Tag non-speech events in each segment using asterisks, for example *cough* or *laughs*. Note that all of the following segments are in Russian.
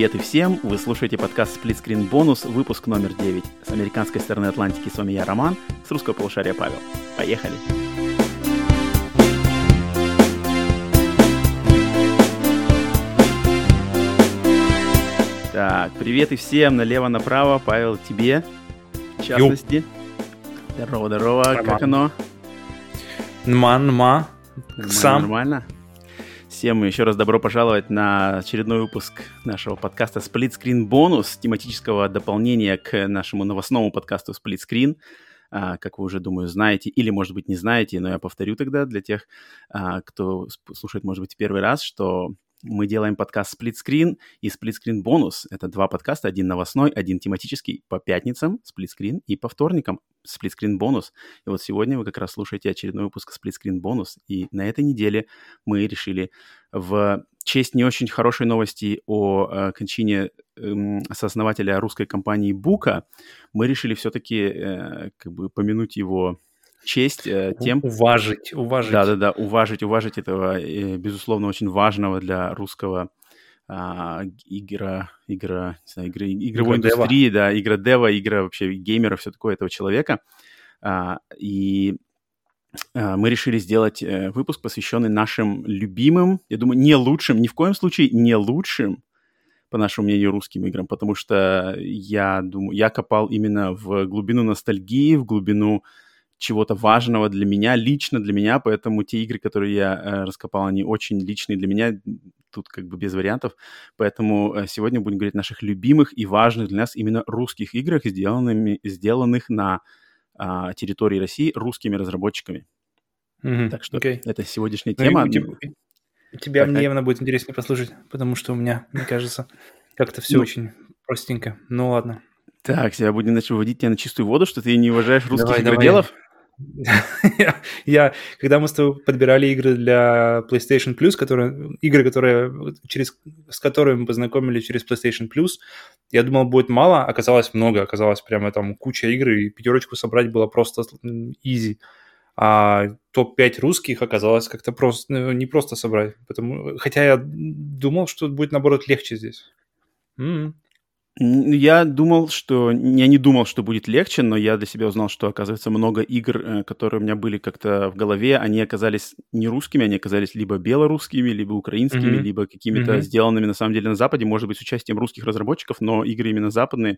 Привет и всем! Вы слушаете подкаст Split Screen Bonus, выпуск номер 9. С американской стороны Атлантики с вами я, Роман, с русского полушария Павел. Поехали! Так, привет и всем налево-направо. Павел, тебе, в частности. Здорово, здорово. Нормально. Как оно? Нма, нма. Сам. Нормально? Всем еще раз добро пожаловать на очередной выпуск нашего подкаста Split Screen Bonus, тематического дополнения к нашему новостному подкасту Split Screen. А, как вы уже, думаю, знаете, или, может быть, не знаете, но я повторю тогда для тех, а, кто слушает, может быть, первый раз, что мы делаем подкаст Screen и Screen Bonus. Это два подкаста, один новостной, один тематический по пятницам Screen и по вторникам Screen Bonus. И вот сегодня вы как раз слушаете очередной выпуск Screen Bonus. И на этой неделе мы решили в честь не очень хорошей новости о э, кончине э, осознавателя русской компании Бука, мы решили все-таки э, как бы помянуть его честь э, тем... Уважить, уважить. Да-да-да, уважить, уважить этого, э, безусловно, очень важного для русского а, игра, игра, не знаю, игры, игровой игра индустрии, дева. да, игра дева, игра вообще геймеров, все такое этого человека. А, и а, мы решили сделать а, выпуск, посвященный нашим любимым, я думаю, не лучшим, ни в коем случае не лучшим, по нашему мнению, русским играм, потому что я думаю, я копал именно в глубину ностальгии, в глубину чего-то важного для меня, лично для меня, поэтому те игры, которые я э, раскопал, они очень личные для меня, тут как бы без вариантов, поэтому э, сегодня будем говорить о наших любимых и важных для нас именно русских играх, сделанными, сделанных на э, территории России русскими разработчиками. Mm-hmm. Так что okay. это сегодняшняя ну, тема. У тебя, мне явно будет интереснее послушать, потому что у меня, мне кажется, как-то все ну, очень простенько. Ну ладно. Так, я будем начать выводить тебя на чистую воду, что ты не уважаешь русских давай, игроделов? Давай. *laughs* я, когда мы с тобой подбирали игры для PlayStation Plus, которые, игры, которые, через, с которыми мы познакомились через PlayStation Plus, я думал, будет мало, оказалось много, оказалось прямо там куча игр, и пятерочку собрать было просто easy. А топ-5 русских оказалось как-то просто, ну, не просто собрать. Потому, хотя я думал, что будет, наоборот, легче здесь. Mm-hmm. Я думал, что... Я не думал, что будет легче, но я для себя узнал, что, оказывается, много игр, э, которые у меня были как-то в голове, они оказались не русскими, они оказались либо белорусскими, либо украинскими, mm-hmm. либо какими-то mm-hmm. сделанными, на самом деле, на Западе, может быть, с участием русских разработчиков, но игры именно западные.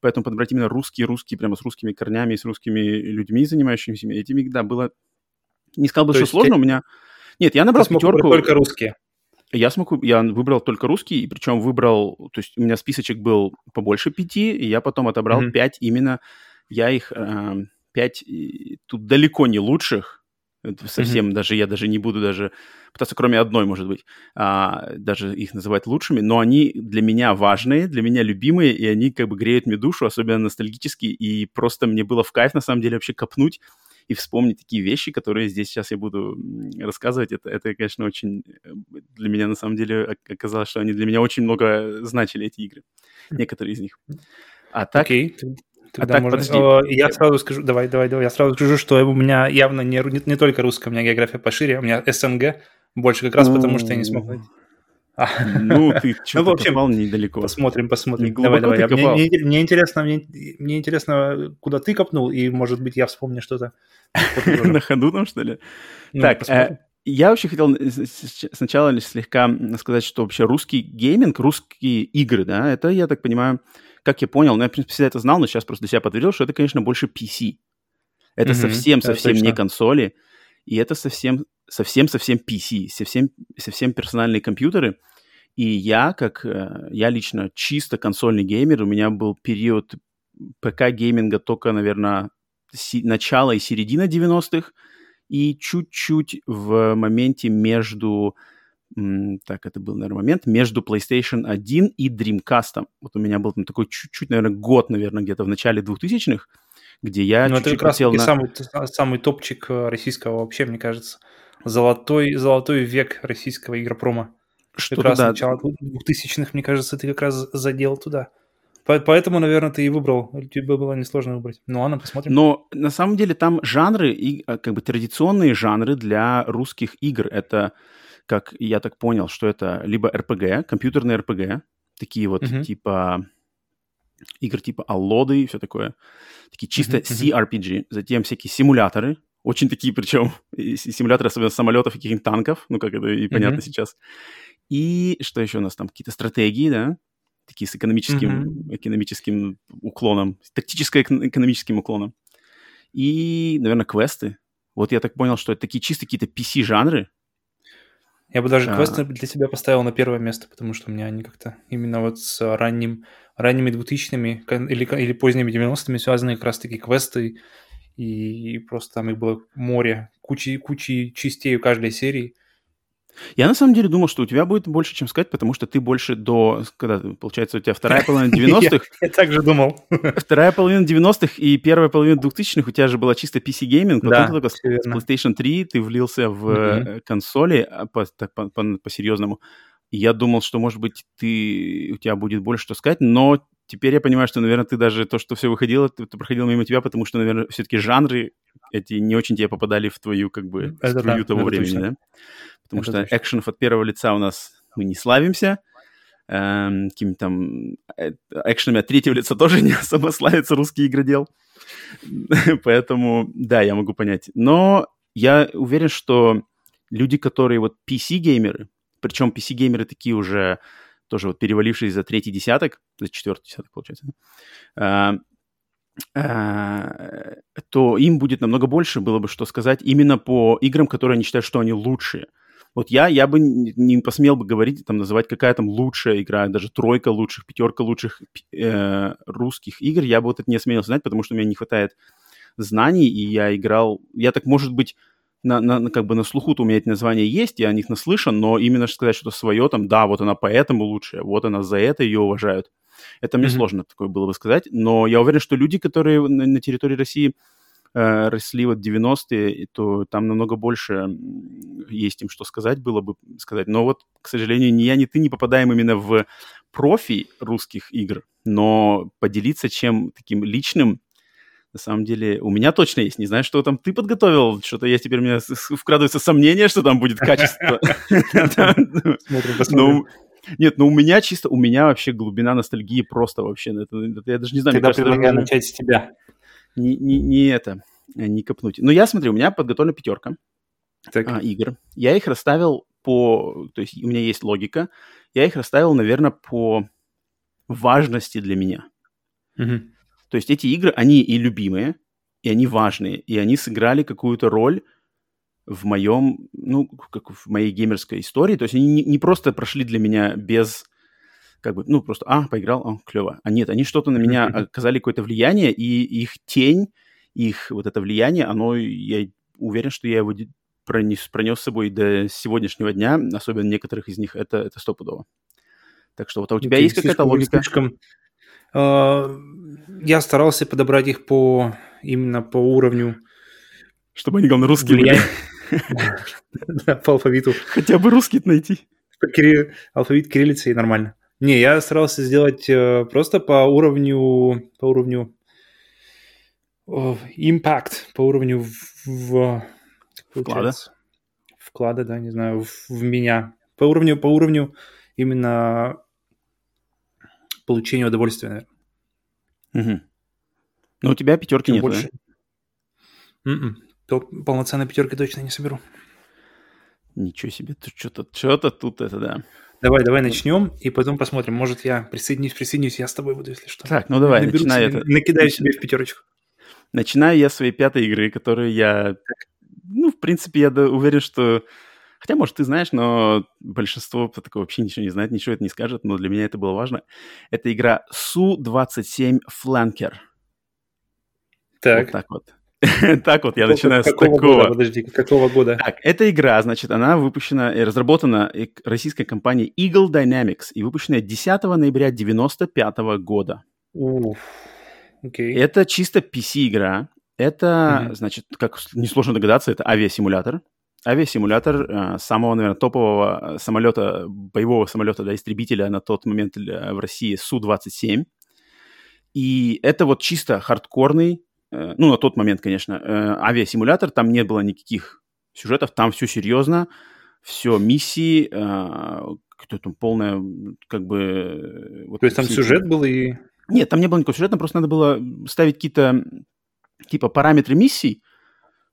Поэтому подобрать именно русские-русские, прямо с русскими корнями, с русскими людьми, занимающимися этими, да, было... Не сказал бы, То что сложно, те... у меня... Нет, я набрал пятерку... Только русские. Я смог, я выбрал только русский, и причем выбрал, то есть у меня списочек был побольше пяти, и я потом отобрал mm-hmm. пять именно, я их э, пять, тут далеко не лучших, совсем mm-hmm. даже, я даже не буду даже пытаться, кроме одной, может быть, а, даже их называть лучшими, но они для меня важные, для меня любимые, и они как бы греют мне душу, особенно ностальгически, и просто мне было в кайф, на самом деле, вообще копнуть и вспомнить такие вещи, которые здесь сейчас я буду рассказывать. Это, это конечно, очень э, для меня на самом деле оказалось, что они для меня очень много значили, эти игры. Некоторые из них. А так... Okay. Тогда а так, можно... подожди. Я сразу скажу, давай, давай, давай, я сразу скажу, что у меня явно не, не, не только русская, у меня география пошире, у меня СНГ больше как раз потому, что я не смог найти. Ну, *laughs* ты что-то ну, в общем, копал недалеко. Посмотрим, посмотрим. Давай, давай. Мне, мне, мне, интересно, мне, мне интересно, куда ты копнул, и, может быть, я вспомню что-то. *laughs* На ходу там, что ли? Ну, так, э, я вообще хотел сначала слегка сказать, что вообще русский гейминг, русские игры, да, это, я так понимаю, как я понял, ну, я, в принципе, всегда это знал, но сейчас просто для себя подтвердил, что это, конечно, больше PC. Это совсем-совсем не консоли, и это совсем совсем-совсем PC, совсем, совсем персональные компьютеры. И я, как э, я лично чисто консольный геймер, у меня был период ПК-гейминга только, наверное, си- начало и середина 90-х, и чуть-чуть в моменте между так, это был, наверное, момент между PlayStation 1 и Dreamcast. Вот у меня был там такой чуть-чуть, наверное, год, наверное, где-то в начале 2000-х, где я Ну, это как раз на... самый, самый топчик э, российского вообще, мне кажется золотой, золотой век российского игропрома. Что как раз да. начало 2000-х, мне кажется, ты как раз задел туда. Поэтому, наверное, ты и выбрал. Тебе было несложно выбрать. Ну ладно, посмотрим. Но на самом деле там жанры, и а, как бы традиционные жанры для русских игр. Это, как я так понял, что это либо RPG, компьютерный RPG, такие вот mm-hmm. типа игр типа Аллоды и все такое. Такие чисто mm-hmm. CRPG. Затем всякие симуляторы, очень такие, причем симуляторы, особенно самолетов и каких-нибудь танков, ну, как это и понятно mm-hmm. сейчас. И что еще у нас там? Какие-то стратегии, да? Такие с экономическим, mm-hmm. экономическим уклоном, тактическо-экономическим уклоном. И, наверное, квесты. Вот я так понял, что это такие чисто какие-то PC-жанры, я бы даже а... квесты для себя поставил на первое место, потому что у меня они как-то именно вот с ранним, ранними 2000-ми или, или поздними 90-ми связаны как раз-таки квесты, и, и просто там их было море, кучи, кучи частей у каждой серии. Я на самом деле думал, что у тебя будет больше, чем сказать, потому что ты больше до, когда, получается, у тебя вторая половина *laughs* *laughs* 90-х. Я так же думал. *laughs* Вторая половина 90-х и первая половина 2000-х у тебя же была чисто PC-гейминг, потом только с PlayStation 3 ты влился в э, консоли а, по-серьезному. Я думал, что, может быть, ты, у тебя будет больше что сказать, но теперь я понимаю, что, наверное, ты даже то, что все выходило, ты, ты проходил мимо тебя, потому что, наверное, все-таки жанры эти не очень тебе попадали в твою, как бы, струю того времени, да? Потому это что точно. экшенов от первого лица у нас мы не славимся. Эм, какими там э, экшенами от третьего лица тоже не особо славится русский игродел. *laughs* Поэтому, да, я могу понять. Но я уверен, что люди, которые вот PC-геймеры, причем PC-геймеры такие уже тоже вот перевалившие за третий десяток, за четвертый десяток, получается, да? э, то им будет намного больше было бы что сказать именно по играм, которые они считают, что они лучшие. Вот я, я бы не посмел бы говорить, там, называть, какая там лучшая игра, даже тройка лучших, пятерка лучших э, русских игр, я бы вот это не осмелился знать, потому что у меня не хватает знаний, и я играл... Я так, может быть, на, на, на, как бы на слуху-то у меня эти названия есть, я о них наслышан, но именно сказать что-то свое, там, да, вот она поэтому лучшая, вот она за это ее уважают. Это мне mm-hmm. сложно такое было бы сказать, но я уверен, что люди, которые на, на территории России э, росли вот 90-е, то там намного больше есть им что сказать было бы сказать. Но вот, к сожалению, ни я, ни ты не попадаем именно в профи русских игр, но поделиться чем таким личным на самом деле, у меня точно есть. Не знаю, что там ты подготовил. Что-то есть теперь у меня вкрадывается сомнение, что там будет качество. *laughs* Ну, нет, ну у меня чисто, у меня вообще глубина ностальгии просто вообще. Я даже не знаю. Тогда предлагаю начать с тебя не, не, не это, не копнуть. Но я смотрю, у меня подготовлена пятерка так. А, игр. Я их расставил по... То есть у меня есть логика. Я их расставил, наверное, по важности для меня. Угу. То есть эти игры, они и любимые, и они важные, и они сыграли какую-то роль в моем, ну, как в моей геймерской истории. То есть они не, не просто прошли для меня без как бы, ну, просто, а, поиграл, а, клево. А нет, они что-то на меня оказали какое-то влияние, и их тень, их вот это влияние, оно, я уверен, что я его пронес, пронес с собой до сегодняшнего дня, особенно некоторых из них, это, это стопудово. Так что вот, а у тебя okay, есть какая-то логика? Слишком... Uh, я старался подобрать их по именно по уровню... Чтобы они, главное, русские были. *laughs* По алфавиту. Хотя бы русский найти. Алфавит кириллицы и нормально. Не, я старался сделать э, просто по уровню, по уровню impact, по уровню в, в вклада. Вклада, да, не знаю, в, в меня. По уровню, по уровню именно получения удовольствия, наверное. Угу. Но у тебя пятерки нет, больше... да? То полноценной пятерки точно не соберу. Ничего себе, тут что-то, что-то тут это, да. Давай, давай начнем, и потом посмотрим. Может, я присоединюсь, присоединюсь, я с тобой буду, если что. Так, ну давай, Наберу начинай себе, это. Накидаю себе в пятерочку. Начинаю я своей пятой игры, которую я... Ну, в принципе, я уверен, что... Хотя, может, ты знаешь, но большинство такого вообще ничего не знает, ничего это не скажет, но для меня это было важно. Это игра Су-27 Flanker. Так. Вот так вот. *laughs* Так вот, я начинаю с такого. Подожди, какого года? Так, эта игра, значит, она выпущена и разработана российской компанией Eagle Dynamics и выпущена 10 ноября 1995 года. Окей. Это чисто PC-игра. Это, значит, как несложно догадаться, это авиасимулятор. Авиасимулятор э, самого, наверное, топового самолета, боевого самолета, да, истребителя на тот момент в России Су-27. И это вот чисто хардкорный Э, ну, на тот момент, конечно, э, авиасимулятор, там не было никаких сюжетов, там все серьезно, все миссии, э, какое-то там полное, как бы... Вот То есть там сюжет был и... Нет, там не было никакого сюжета, просто надо было ставить какие-то, типа, параметры миссий,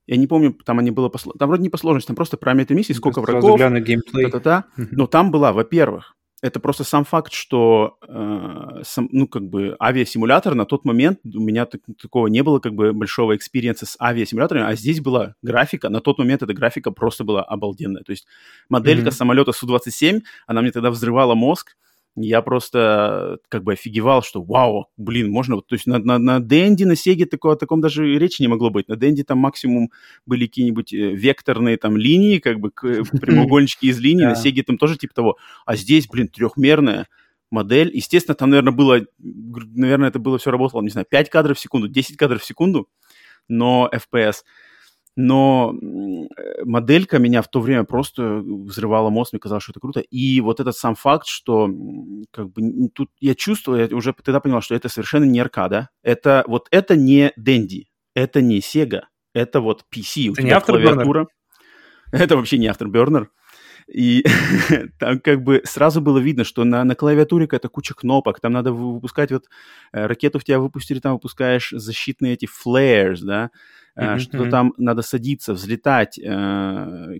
я не помню, там они было по Там вроде не по сложности, там просто параметры миссии, сколько врагов. Та-та-та. Но там была, во-первых, это просто сам факт, что, э, сам, ну, как бы, авиасимулятор на тот момент, у меня так, такого не было, как бы, большого experience а с авиасимуляторами, а здесь была графика, на тот момент эта графика просто была обалденная. То есть моделька mm-hmm. самолета Су-27, она мне тогда взрывала мозг, я просто как бы офигевал, что вау, блин, можно... То есть на, на, на Денди, на Сеге такого, о таком даже речи не могло быть. На Денди там максимум были какие-нибудь э, векторные там линии, как бы *laughs* прямоугольнички из линий, на Сеге там тоже типа того. А здесь, блин, трехмерная модель. Естественно, там, наверное, было... Наверное, это было все работало, не знаю, 5 кадров в секунду, 10 кадров в секунду, но FPS – но моделька меня в то время просто взрывала мозг, мне казалось, что это круто. И вот этот сам факт, что как бы тут я чувствую, я уже тогда понял, что это совершенно не аркада. Это вот это не Dendy, это не Sega, это вот PC. У это тебя не клавиатура. *laughs* Это вообще не Afterburner. И *laughs* там как бы сразу было видно, что на, на клавиатуре какая-то куча кнопок, там надо выпускать вот э, ракету в тебя выпустили, там выпускаешь защитные эти flares, да, mm-hmm. что-то там надо садиться, взлетать, э,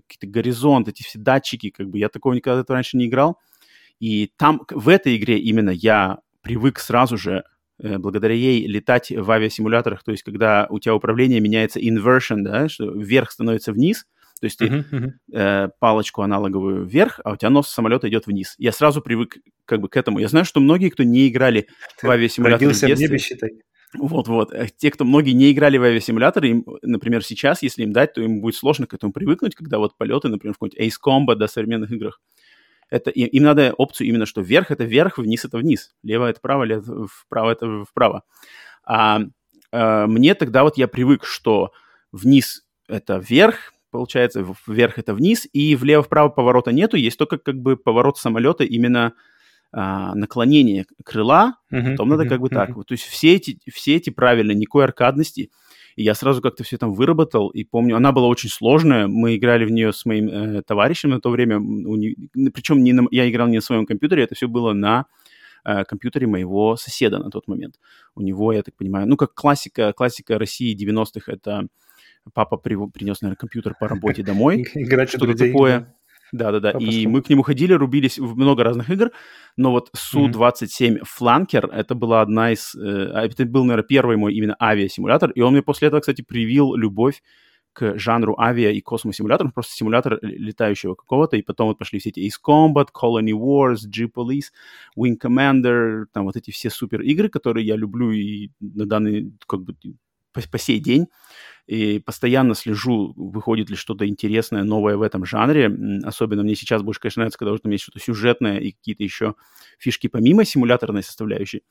какие-то горизонты, эти все датчики, как бы я такого никогда раньше не играл. И там в этой игре именно я привык сразу же э, благодаря ей летать в авиасимуляторах, то есть когда у тебя управление меняется inversion, да, что вверх становится вниз, то есть ты uh-huh, uh-huh. Э, палочку аналоговую вверх, а у тебя нос самолета идет вниз. Я сразу привык как бы к этому. Я знаю, что многие, кто не играли ты в авиасимуляторы Родился в, детстве, в небе, считай. Вот-вот. Э, те, кто многие не играли в авиасимуляторы, им, например, сейчас, если им дать, то им будет сложно к этому привыкнуть, когда вот полеты, например, в какой-нибудь Ace Combat, да, современных играх. Это, им надо опцию именно, что вверх — это вверх, вниз — это вниз. Лево — это право, лево, вправо — это вправо. А, а мне тогда вот я привык, что вниз — это вверх, получается, вверх — это вниз, и влево-вправо поворота нету, есть только как бы поворот самолета именно а, наклонение крыла, uh-huh, потом uh-huh, надо как бы uh-huh. так. Вот, то есть все эти, все эти правильно, никакой аркадности. И я сразу как-то все там выработал, и помню, она была очень сложная, мы играли в нее с моим э, товарищем на то время, не, причем не на, я играл не на своем компьютере, это все было на э, компьютере моего соседа на тот момент. У него, я так понимаю, ну, как классика, классика России 90-х, это папа при, принес, наверное, компьютер по работе домой, *laughs* что-то такое. Да-да-да, и мы к нему ходили, рубились в много разных игр, но вот Су-27 Flanker, это была одна из... Э, это был, наверное, первый мой именно авиасимулятор, и он мне после этого, кстати, привил любовь к жанру авиа и космосимулятор, просто симулятор летающего какого-то, и потом вот пошли все эти Ace Combat, Colony Wars, G-Police, Wing Commander, там вот эти все супер игры, которые я люблю и на данный, как бы, по, по сей день и постоянно слежу, выходит ли что-то интересное, новое в этом жанре. Особенно мне сейчас больше, конечно, нравится, когда уже там есть что-то сюжетное и какие-то еще фишки помимо симуляторной составляющей.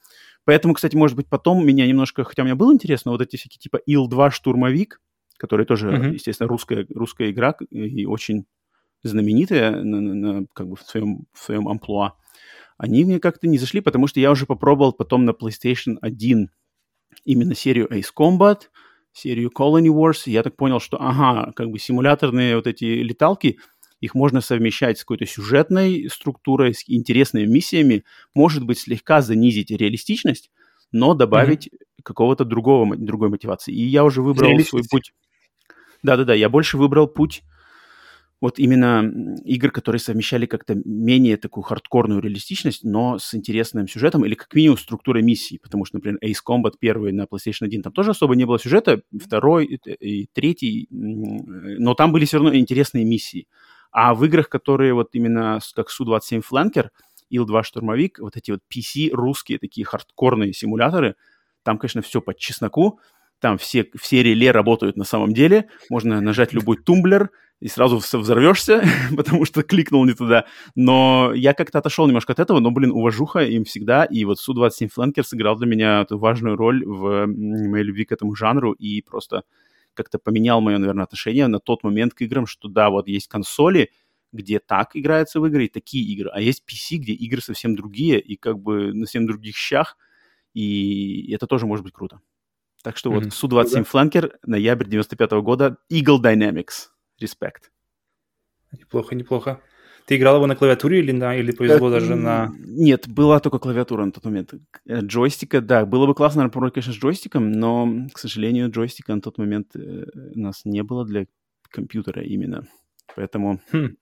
Поэтому, кстати, может быть, потом меня немножко, хотя у меня было интересно, вот эти всякие типа Ил-2 штурмовик, который тоже, mm-hmm. естественно, русская, русская игра и очень знаменитая на, на, на, как бы в своем, в своем амплуа, они мне как-то не зашли, потому что я уже попробовал потом на PlayStation 1 именно серию Ace Combat, серию Colony Wars, я так понял, что, ага, как бы симуляторные вот эти леталки, их можно совмещать с какой-то сюжетной структурой, с интересными миссиями, может быть, слегка занизить реалистичность, но добавить mm-hmm. какого-то другого, другой мотивации. И я уже выбрал свой путь. Да-да-да, я больше выбрал путь вот именно игр, которые совмещали как-то менее такую хардкорную реалистичность, но с интересным сюжетом или как минимум структурой миссии, потому что, например, Ace Combat первый на PlayStation 1, там тоже особо не было сюжета, второй и третий, но там были все равно интересные миссии. А в играх, которые вот именно как Су-27 Flanker, Ил-2 Штурмовик, вот эти вот PC русские такие хардкорные симуляторы, там, конечно, все по чесноку, там все, все реле работают на самом деле, можно нажать любой тумблер, и сразу взорвешься, *laughs* потому что кликнул не туда. Но я как-то отошел немножко от этого, но, блин, уважуха им всегда. И вот Су-27 Flanker сыграл для меня эту важную роль в моей любви к этому жанру и просто как-то поменял мое, наверное, отношение на тот момент к играм, что да, вот есть консоли, где так играются в игры, и такие игры, а есть PC, где игры совсем другие, и как бы на совсем других щах, и это тоже может быть круто. Так что mm-hmm. вот Су-27 Flanker, ноябрь 95 -го года, Eagle Dynamics. Респект. Неплохо, неплохо. Ты играл его на клавиатуре или, на, или повезло даже на... Нет, была только клавиатура на тот момент. Э, джойстика, да, было бы классно, например, конечно, с джойстиком, но, к сожалению, джойстика на тот момент э, у нас не было для компьютера именно. Поэтому хм.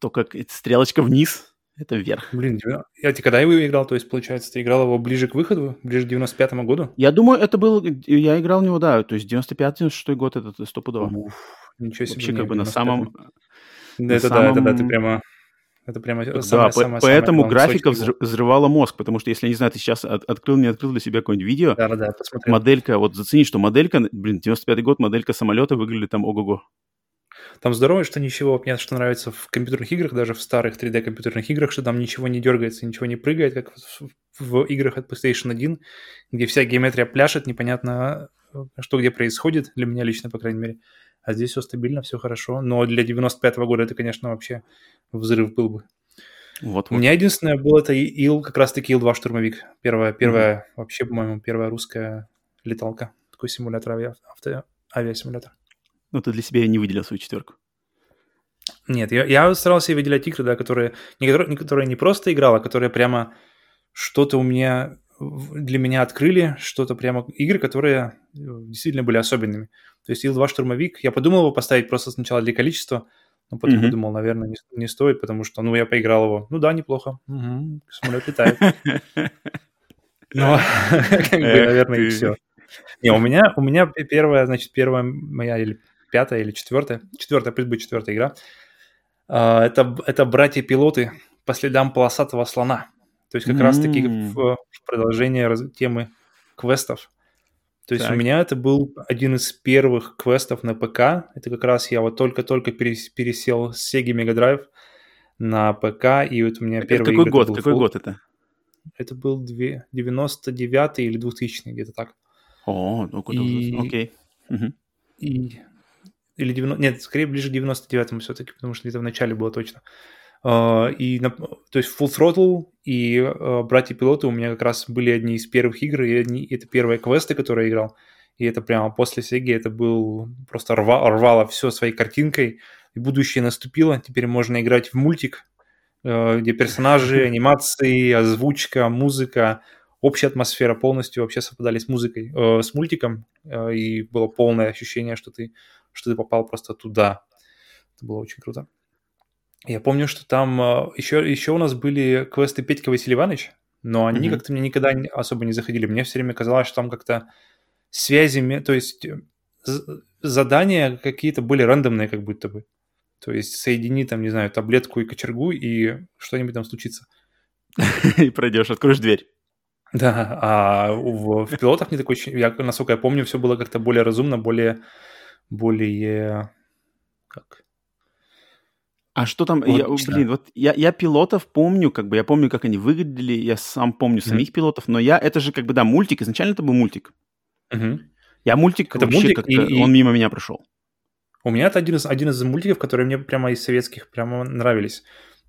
только стрелочка вниз, это вверх. Блин, я ты когда его играл, то есть, получается, ты играл его ближе к выходу, ближе к 95-му году? Я думаю, это был, я играл в него, да, то есть 95-96 год, это стопудово. Уф, ничего себе. Вообще, как бы на самом... Да, это самом... да, это да, ты прямо это прямо да, самое, по- самое, поэтому самое графика взрыв, взрывала мозг, потому что, если, я не знаю, ты сейчас от, открыл, не открыл для себя какое-нибудь видео, да, да, посмотрел. моделька, вот зацени, что моделька, блин, 95-й год, моделька самолета выглядит там ого-го. Там здорово, что ничего, мне что нравится в компьютерных играх, даже в старых 3D компьютерных играх, что там ничего не дергается, ничего не прыгает, как в, в играх от PlayStation 1, где вся геометрия пляшет, непонятно, что где происходит, для меня лично, по крайней мере. А здесь все стабильно, все хорошо. Но для 95-го года это, конечно, вообще взрыв был бы. Вот, вот. У меня единственное было это Ил, как раз-таки Ил-2 штурмовик. Первая, первая mm-hmm. вообще, по-моему, первая русская леталка. Такой симулятор, ави... авто... авиасимулятор. Ну, ты для себя не выделил свою четверку. Нет, я, я старался выделять игры, да, которые не, которые, которые не просто играл, а которые прямо что-то у меня для меня открыли, что-то прямо игры, которые э, действительно были особенными. То есть Ил-2 штурмовик, я подумал его поставить просто сначала для количества, но потом mm-hmm. подумал, наверное, не, не стоит, потому что, ну, я поиграл его. Ну да, неплохо. Угу, самолет летает. *laughs* Но, *laughs* как бы, наверное, и все. Не, у меня, у меня первая, значит, первая моя или пятая или четвертая, четвертая, будет четвертая игра. А, это, это братья-пилоты по следам полосатого слона. То есть как mm-hmm. раз-таки в, в продолжение темы квестов. То есть так. у меня это был один из первых квестов на ПК. Это как раз я вот только-только пересел с Sega Mega Drive на ПК, и вот у меня это первый Какой год? Какой full... год это? Это был 99 или 2000 где-то так. О, ну и... окей. Угу. И... Или 90... Нет, скорее ближе к 99-му все-таки, потому что где-то в начале было точно. Uh, и, то есть Full Throttle и uh, Братья-пилоты у меня как раз были одни из первых игр, и одни, это первые квесты, которые я играл. И это прямо после Сеги, это был просто рва, рвало все своей картинкой. И будущее наступило, теперь можно играть в мультик, uh, где персонажи, *laughs* анимации, озвучка, музыка, общая атмосфера полностью вообще совпадали с музыкой, э, с мультиком, э, и было полное ощущение, что ты, что ты попал просто туда. Это было очень круто. Я помню, что там еще, а, еще у нас были квесты Петька Василий Иванович, но они mm-hmm. как-то мне никогда особо не заходили. Мне все время казалось, что там как-то связи, то есть э, задания какие-то были рандомные как будто бы. То есть соедини там, не знаю, таблетку и кочергу, и что-нибудь там случится. *laughs* И пройдешь, откроешь дверь. Да, а в, в пилотах не такой, я, насколько я помню, все было как-то более разумно, более, более, как, а что там, я, блин, вот я, я пилотов помню, как бы я помню, как они выглядели, я сам помню mm-hmm. самих пилотов, но я, это же как бы, да, мультик, изначально это был мультик. Mm-hmm. Я мультик это вообще мультик, как-то, и, он мимо меня прошел. У меня это один из, один из мультиков, которые мне прямо из советских прямо нравились.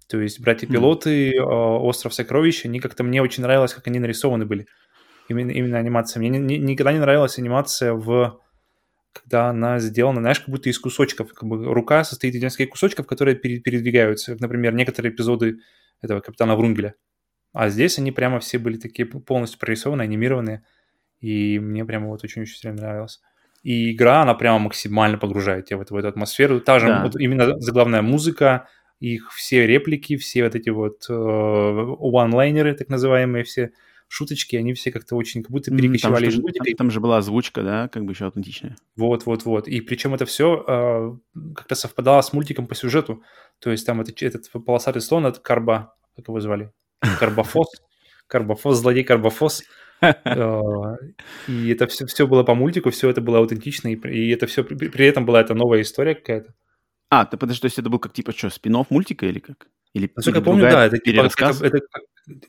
То есть «Братья-пилоты», mm-hmm. «Остров сокровищ», они как-то мне очень нравилось, как они нарисованы были. Именно, именно анимация. Мне ни, никогда не нравилась анимация в когда она сделана, знаешь, как будто из кусочков. Как бы рука состоит из нескольких кусочков, которые передвигаются. Например, некоторые эпизоды этого Капитана Врунгеля. А здесь они прямо все были такие полностью прорисованы, анимированные. И мне прямо вот очень-очень сильно нравилось. И игра, она прямо максимально погружает тебя в эту, в эту атмосферу. Та же да. вот именно заглавная музыка, их все реплики, все вот эти вот э, one-лайнеры, так называемые, все шуточки, они все как-то очень, как будто перекочевали там, там, там же была озвучка, да, как бы еще аутентичная. Вот, вот, вот. И причем это все э, а, как-то совпадало с мультиком по сюжету. То есть там это, этот полосатый слон, это Карба, как его звали? Карбофос. Карбофос, злодей Карбофос. *laughs* А, и это все, все было по мультику, все это было аутентично, и это все, при этом была это новая история какая-то. А, ты подожди, то есть это был как типа что, спин мультика или как? Или, Насколько я помню, да, это типа, это, это,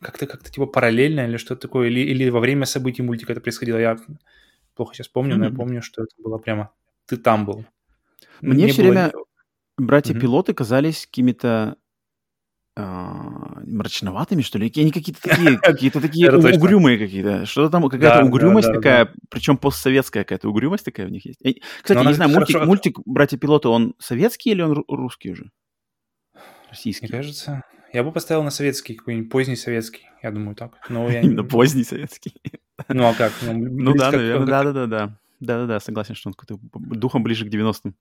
как-то как-то типа параллельно или что-то такое, или, или во время событий мультика это происходило. Я плохо сейчас помню, mm-hmm. но я помню, что это было прямо... Ты там был. Мне все было... время братья-пилоты mm-hmm. казались какими-то а, мрачноватыми, что ли? Они какие-то такие, *laughs* какие-то такие угрюмые какие-то. Что-то там, какая-то угрюмость такая, причем постсоветская какая-то угрюмость такая у них есть. Кстати, не знаю, мультик, мультик «Братья-пилоты», он советский или он русский уже? Российский. Мне кажется, я бы поставил на советский, какой-нибудь поздний советский, я думаю так. Но я *laughs* Именно поздний советский. Ну а как? Ну, ну да, наверное, да-да-да. Да-да-да, согласен, что он какой-то духом ближе к 90-м.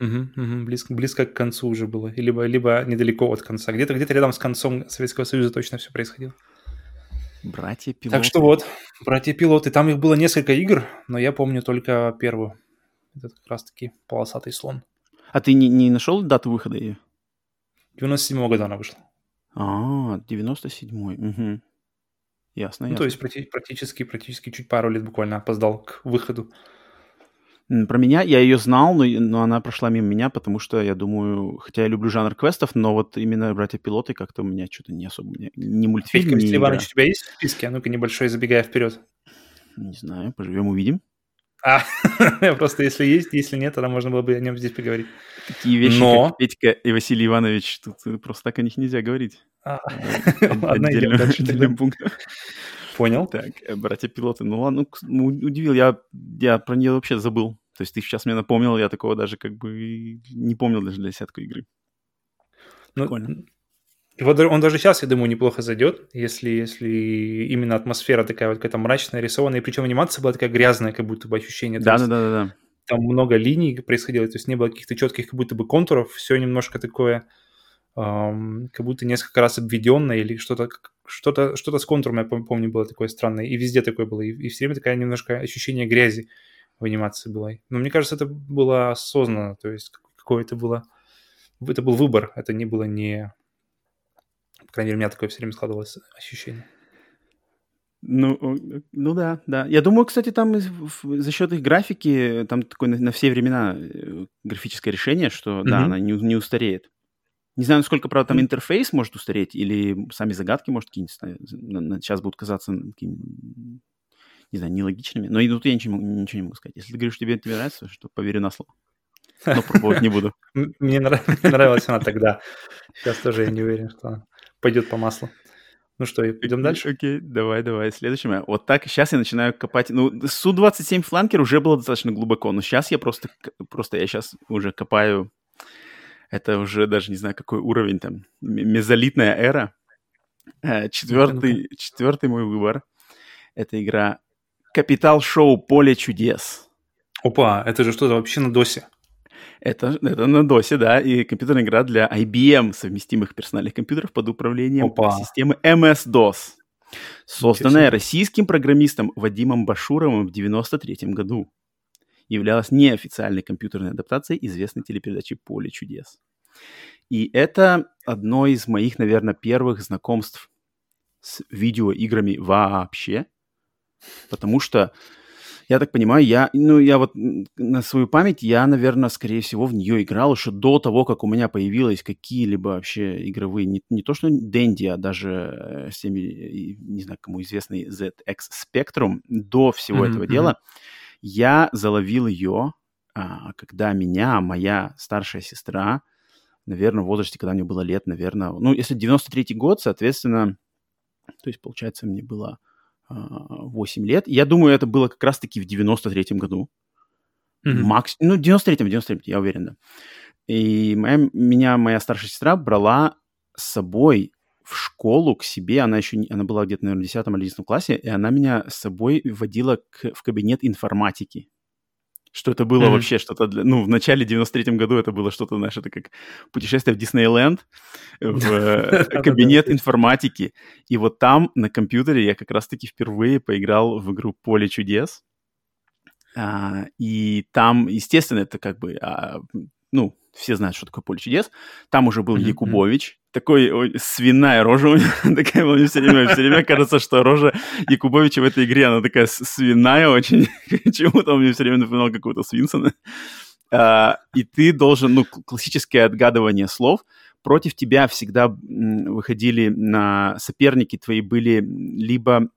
Угу, угу, близко, близко к концу уже было, либо, либо недалеко от конца. Где-то где рядом с концом Советского Союза точно все происходило. Братья-пилоты. Так что вот, братья-пилоты. Там их было несколько игр, но я помню только первую. Это как раз-таки полосатый слон. А ты не, не нашел дату выхода ее? 97-го года она вышла. А, 97-й. Угу. Ясно, ну, ясно. То есть практически, практически чуть пару лет буквально опоздал к выходу. Про меня я ее знал, но, но она прошла мимо меня, потому что я думаю, хотя я люблю жанр квестов, но вот именно братья-пилоты как-то у меня что-то не особо, не, не мультфильм, не Иванович, у тебя есть в списке? А ну-ка небольшой, забегая вперед. Не знаю, поживем, увидим. А, *laughs* просто если есть, если нет, тогда можно было бы о нем здесь поговорить. Такие вещи, Но... как Петька и Василий Иванович, тут просто так о них нельзя говорить. А, *laughs* ладно, идем дальше. *laughs* Понял. Так, э, братья-пилоты. Ну ладно, ну, удивил. Я, я про нее вообще забыл. То есть ты сейчас мне напомнил, я такого даже как бы не помнил даже для десятку игры. Ну, Прикольно. Вот он даже сейчас, я думаю, неплохо зайдет, если, если именно атмосфера такая вот какая-то мрачная, рисованная, и причем анимация была такая грязная, как будто бы ощущение. Да, да, да, да, да. Там много линий происходило, то есть не было каких-то четких как будто бы контуров, все немножко такое как будто несколько раз обведенное или что-то что-то что-то с контуром, я помню, было такое странное, и везде такое было, и, и все время такая немножко ощущение грязи в анимации было. Но мне кажется, это было осознанно, то есть какое-то было... Это был выбор, это не было не... По крайней мере, у меня такое все время складывалось ощущение. Ну, ну да, да. Я думаю, кстати, там за счет их графики, там такое на, на все времена э, графическое решение, что mm-hmm. да, она не, не устареет. Не знаю, насколько, правда, там интерфейс может устареть, или сами загадки, может, какие-нибудь сейчас будут казаться не знаю, нелогичными. Но и тут я ничего, ничего не могу сказать. Если ты говоришь, что тебе, тебе нравится, что поверю на слово. Но пробовать не буду. *laughs* *laughs* Мне нравилась она тогда. Сейчас тоже я не уверен, что пойдет по маслу. Ну что, идем дальше? Окей, давай, давай. Следующее. Вот так, сейчас я начинаю копать. Ну, Су-27 фланкер уже было достаточно глубоко, но сейчас я просто, просто я сейчас уже копаю это уже даже не знаю, какой уровень там. Мезолитная эра. Э, четвертый, четвертый мой выбор. Это игра Капитал Шоу Поле чудес. Опа, это же что-то вообще на досе. Это, это на досе, да, и компьютерная игра для IBM, совместимых персональных компьютеров под управлением Опа. системы MS-DOS, созданная российским программистом Вадимом Башуровым в 1993 году являлась неофициальной компьютерной адаптацией известной телепередачи «Поле чудес». И это одно из моих, наверное, первых знакомств с видеоиграми вообще, потому что я так понимаю, я, ну, я вот на свою память, я, наверное, скорее всего, в нее играл еще до того, как у меня появились какие-либо вообще игровые, не, не то что Dendy, а даже всеми, не знаю, кому известный ZX Spectrum, до всего mm-hmm, этого дела. Я заловил ее, а, когда меня моя старшая сестра, наверное, в возрасте, когда мне было лет, наверное, ну, если 93-й год, соответственно, то есть, получается, мне было 8 а, лет. Я думаю, это было как раз-таки в 93-м году. Mm-hmm. Макс... Ну, 93-м, 93-м, я уверен, да. И моя, меня моя старшая сестра брала с собой в школу к себе, она еще, она была где-то, наверное, в 10 или 11 классе, и она меня с собой водила к, в кабинет информатики. Что это было mm-hmm. вообще что-то для... Ну, в начале 93-м году это было что-то, знаешь, это как путешествие в Диснейленд, в э, *laughs* кабинет информатики. И вот там на компьютере я как раз-таки впервые поиграл в игру «Поле чудес». А, и там, естественно, это как бы, а, ну, все знают, что такое поле чудес. Там уже был mm-hmm. Якубович, такой ой, свиная рожа у него *laughs* такая, мне все время, все время кажется, что рожа Якубовича в этой игре, она такая свиная очень, *laughs* почему-то он мне все время напоминал какого-то Свинсона. А, и ты должен, ну, классическое отгадывание слов, против тебя всегда выходили на соперники твои были либо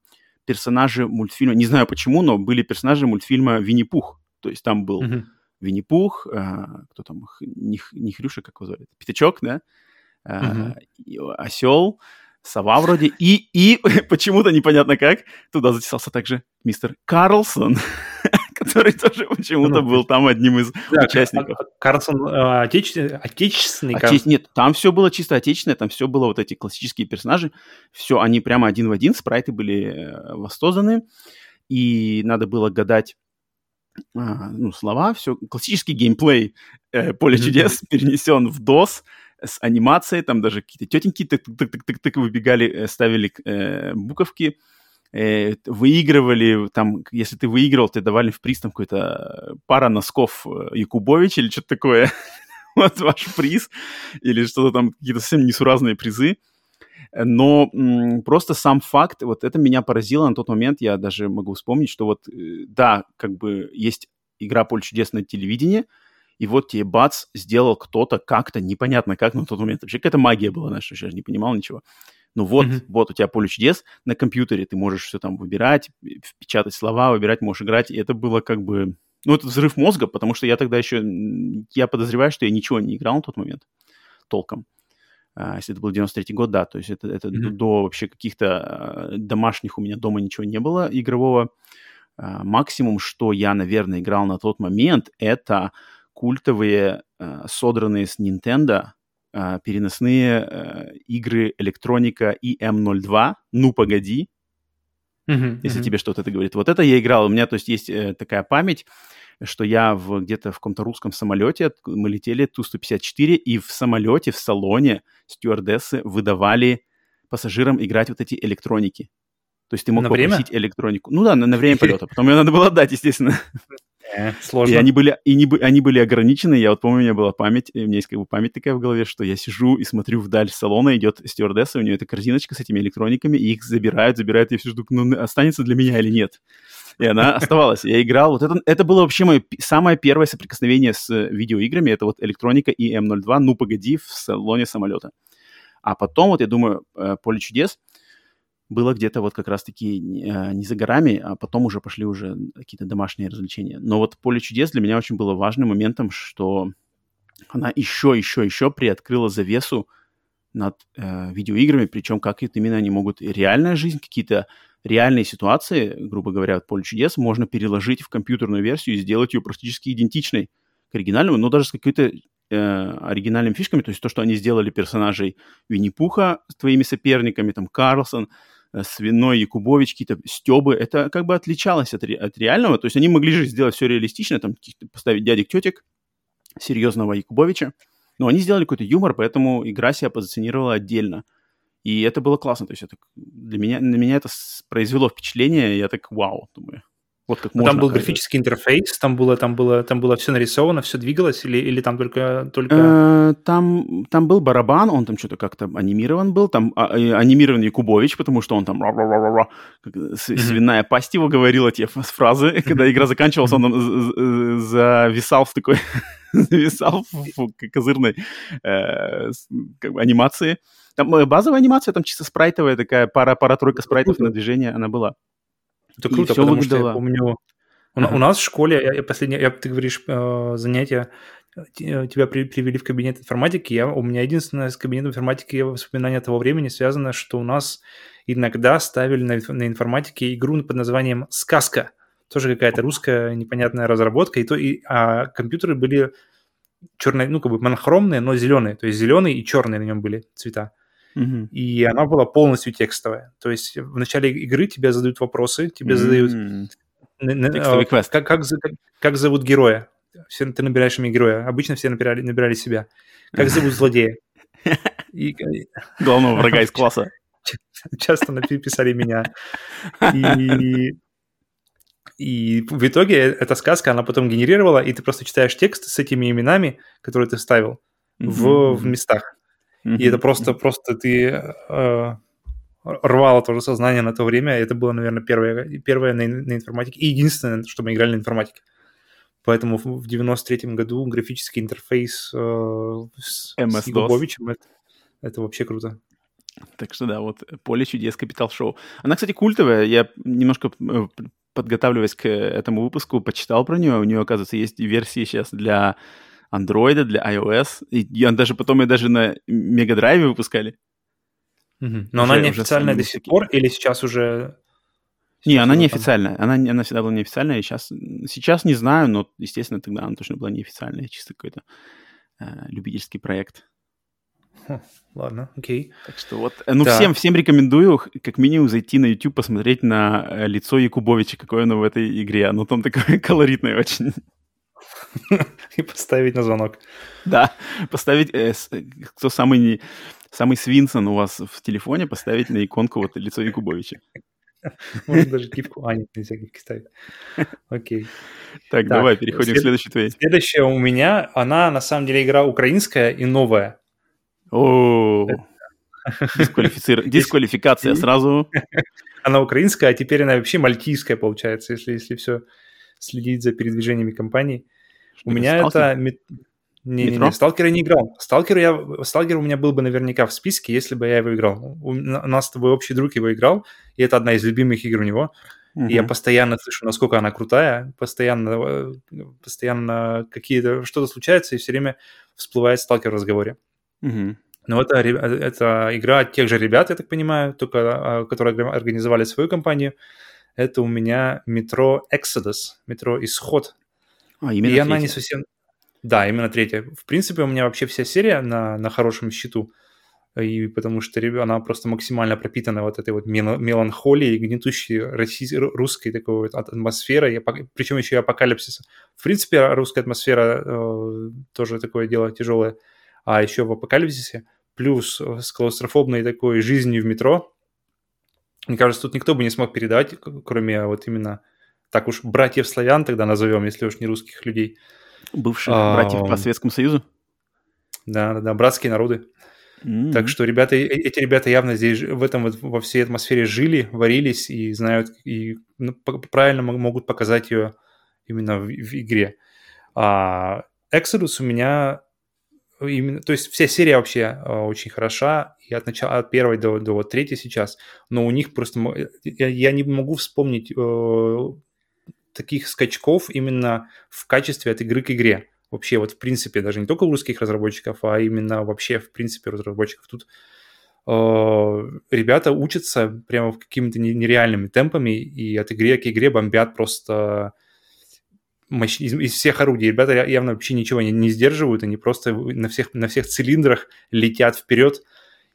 персонажи мультфильма, не знаю почему, но были персонажи мультфильма Винни-Пух. То есть там был mm-hmm. Винни-Пух, а, кто там, не, не Хрюша, как его зовут, Пятачок, да, а, угу. осел, сова вроде, и, и *laughs* почему-то непонятно как, туда затесался также мистер Карлсон, *laughs* который тоже почему-то ну, был там одним из да, участников. А, Карлсон э, отече... отечественный? Отече... Нет, там все было чисто отечественное, там все было вот эти классические персонажи, все, они прямо один в один, спрайты были э, воссозданы, и надо было гадать а, ну, слова, все, классический геймплей э, «Поле чудес» перенесен в DOS, с анимацией, там даже какие-то тетеньки тык-тык-тык-тык выбегали, э, ставили э, буковки, э, выигрывали, там, если ты выигрывал, тебе давали в приз там какой-то пара носков э, Якубович или что-то такое. *laughs* вот ваш приз. Или что-то там, какие-то совсем несуразные призы. Но м, просто сам факт, вот это меня поразило на тот момент, я даже могу вспомнить, что вот, э, да, как бы есть игра «Поле чудес» на телевидении, и вот тебе бац, сделал кто-то как-то, непонятно как на тот момент. Вообще какая-то магия была, знаешь, я же не понимал ничего. Ну вот, mm-hmm. вот у тебя поле чудес на компьютере, ты можешь все там выбирать, печатать слова, выбирать, можешь играть. И это было как бы, ну, это взрыв мозга, потому что я тогда еще, я подозреваю, что я ничего не играл на тот момент толком. А, если это был 93-й год, да, то есть это, это mm-hmm. до вообще каких-то а, домашних у меня дома ничего не было игрового. А, максимум, что я, наверное, играл на тот момент, это культовые, содранные с Nintendo э, переносные э, игры электроника EM02, ну погоди, uh-huh, если uh-huh. тебе что-то это говорит. Вот это я играл, у меня, то есть, есть э, такая память, что я в, где-то в каком-то русском самолете, мы летели Ту-154, и в самолете, в салоне стюардессы выдавали пассажирам играть вот эти электроники. То есть ты мог на попросить время? электронику. Ну да, на, на время *laughs* полета. Потом ее надо было отдать, естественно. *laughs* Э, сложно. И они были, и не, они были ограничены. Я вот помню, у меня была память, у меня есть как бы память такая в голове, что я сижу и смотрю вдаль салона, идет стюардесса, у нее эта корзиночка с этими электрониками, и их забирают, забирают, и я все жду, ну, останется для меня или нет. И она оставалась. Я играл. Вот это, это было вообще мое самое первое соприкосновение с видеоиграми. Это вот электроника и М02, ну погоди, в салоне самолета. А потом, вот я думаю, э, «Поле чудес», было где-то вот как раз-таки э, не за горами, а потом уже пошли уже какие-то домашние развлечения. Но вот «Поле чудес» для меня очень было важным моментом, что она еще, еще, еще приоткрыла завесу над э, видеоиграми, причем как это именно они могут реальная жизнь, какие-то реальные ситуации, грубо говоря, «Поле чудес» можно переложить в компьютерную версию и сделать ее практически идентичной к оригинальному, но даже с какой-то э, оригинальными фишками, то есть то, что они сделали персонажей Винни-Пуха с твоими соперниками, там, Карлсон, свиной Якубович, какие-то стебы, это как бы отличалось от, ре- от реального. То есть они могли же сделать все реалистично, там поставить дядек-тетек, серьезного Якубовича, но они сделали какой-то юмор, поэтому игра себя позиционировала отдельно. И это было классно. То есть это, для меня, на меня это произвело впечатление, я так вау, думаю. Вот как можно. Там был графический интерфейс, там было, там было, там было все нарисовано, все двигалось, или, или там только... только... Э, там, там был барабан, он там что-то как-то анимирован был, там а, э, анимированный Якубович, потому что он там свиная пасть его говорила те фразы, когда игра заканчивалась, он зависал в такой *laughs* зависал в козырной э, анимации. Там базовая анимация, там чисто спрайтовая такая, пара-тройка спрайтов на движение она была. Это круто, потому выглядело... что я помню, у, uh-huh. у нас в школе, я, я последнее, я, ты говоришь, э, занятия, э, тебя при, привели в кабинет информатики, я, у меня единственное с кабинетом информатики воспоминание того времени связано, что у нас иногда ставили на, на информатике игру под названием «Сказка». Тоже какая-то русская непонятная разработка, и то, и, а компьютеры были черные, ну, как бы монохромные, но зеленые, то есть зеленый и черный на нем были цвета. Uh-huh. И она была полностью текстовая. То есть в начале игры тебе задают вопросы, тебе uh-huh. задают... Текстовый квест. Как, как, как, как зовут героя? Все, ты набираешь имя героя. Обычно все набирали, набирали себя. Как *laughs* зовут злодея? И... Главного врага из *laughs* класса. Часто написали меня. И... И в итоге эта сказка, она потом генерировала, и ты просто читаешь текст с этими именами, которые ты вставил mm-hmm. в, в местах. Mm-hmm. И это просто, просто ты э, рвало тоже сознание на то время. Это было, наверное, первое, первое на, на информатике и единственное, что мы играли на информатике. Поэтому в 93-м году графический интерфейс э, с, с Якубовичем это, это вообще круто. Так что да, вот «Поле чудес. Капитал Шоу». Она, кстати, культовая. Я немножко э, подготавливаясь к этому выпуску, почитал про нее. У нее, оказывается, есть версии сейчас для Android, для iOS. И, и даже потом ее даже на Мегадрайве выпускали. Угу. Но уже, она не официальная до сих пор или сейчас уже... Не, она неофициальная. Она, она всегда была неофициальная. И сейчас, сейчас не знаю, но, естественно, тогда она точно была неофициальная. Чисто какой-то э, любительский проект. Хм, ладно, окей. Так что вот, э, ну, да. всем, всем рекомендую как минимум зайти на YouTube, посмотреть на э, лицо Якубовича, какое оно в этой игре. Оно там такое *laughs* колоритное очень. *laughs* И поставить на звонок. Да, поставить, э, э, кто самый, не, самый Свинсон у вас в телефоне, поставить на иконку вот лицо Якубовича. Можно даже гифку Ани нельзя гифки ставить. Окей. Так, так, давай, переходим к следующей твоей. Следующая у меня, она на самом деле игра украинская и новая. О, *laughs* Дисквалификация сразу. *laughs* Она украинская, а теперь она вообще мальтийская получается, если, если все следить за передвижениями компании. У меня это... Не, не, не, Сталкер я не играл. Сталкер, я, Сталкер у меня был бы наверняка в списке, если бы я его играл. У, нас с тобой общий друг его играл, и это одна из любимых игр у него. Uh-huh. И я постоянно слышу, насколько она крутая, постоянно, постоянно какие-то что-то случается, и все время всплывает Сталкер в разговоре. Uh-huh. Но это, это игра от тех же ребят, я так понимаю, только а, которые организовали свою компанию. Это у меня метро Exodus, метро Исход. А, именно и она не совсем... Да, именно третья. В принципе, у меня вообще вся серия на, на хорошем счету. И потому что она просто максимально пропитана вот этой вот меланхолией, гнетущей российской, русской такой вот атмосферой, причем еще и апокалипсиса. В принципе, русская атмосфера э, тоже такое дело тяжелое. А еще в апокалипсисе, плюс с клаустрофобной такой жизнью в метро, мне кажется, тут никто бы не смог передать, кроме вот именно так уж братьев славян тогда назовем, если уж не русских людей – Бывших а, братьев по Советскому Союзу? Да, да, да, братские народы. Mm-hmm. Так что ребята, э, эти ребята явно здесь в этом вот во всей атмосфере жили, варились и знают, и ну, правильно могут показать ее именно в, в игре. А Exodus у меня именно, то есть вся серия вообще а, очень хороша, и от начала, от первой до, до вот третьей сейчас, но у них просто, э, я, я не могу вспомнить э, таких скачков именно в качестве от игры к игре. Вообще, вот в принципе, даже не только у русских разработчиков, а именно вообще, в принципе, разработчиков. Тут э, ребята учатся прямо какими-то нереальными темпами, и от игры к игре бомбят просто мощ... из, из всех орудий. Ребята явно вообще ничего не, не сдерживают, они просто на всех, на всех цилиндрах летят вперед.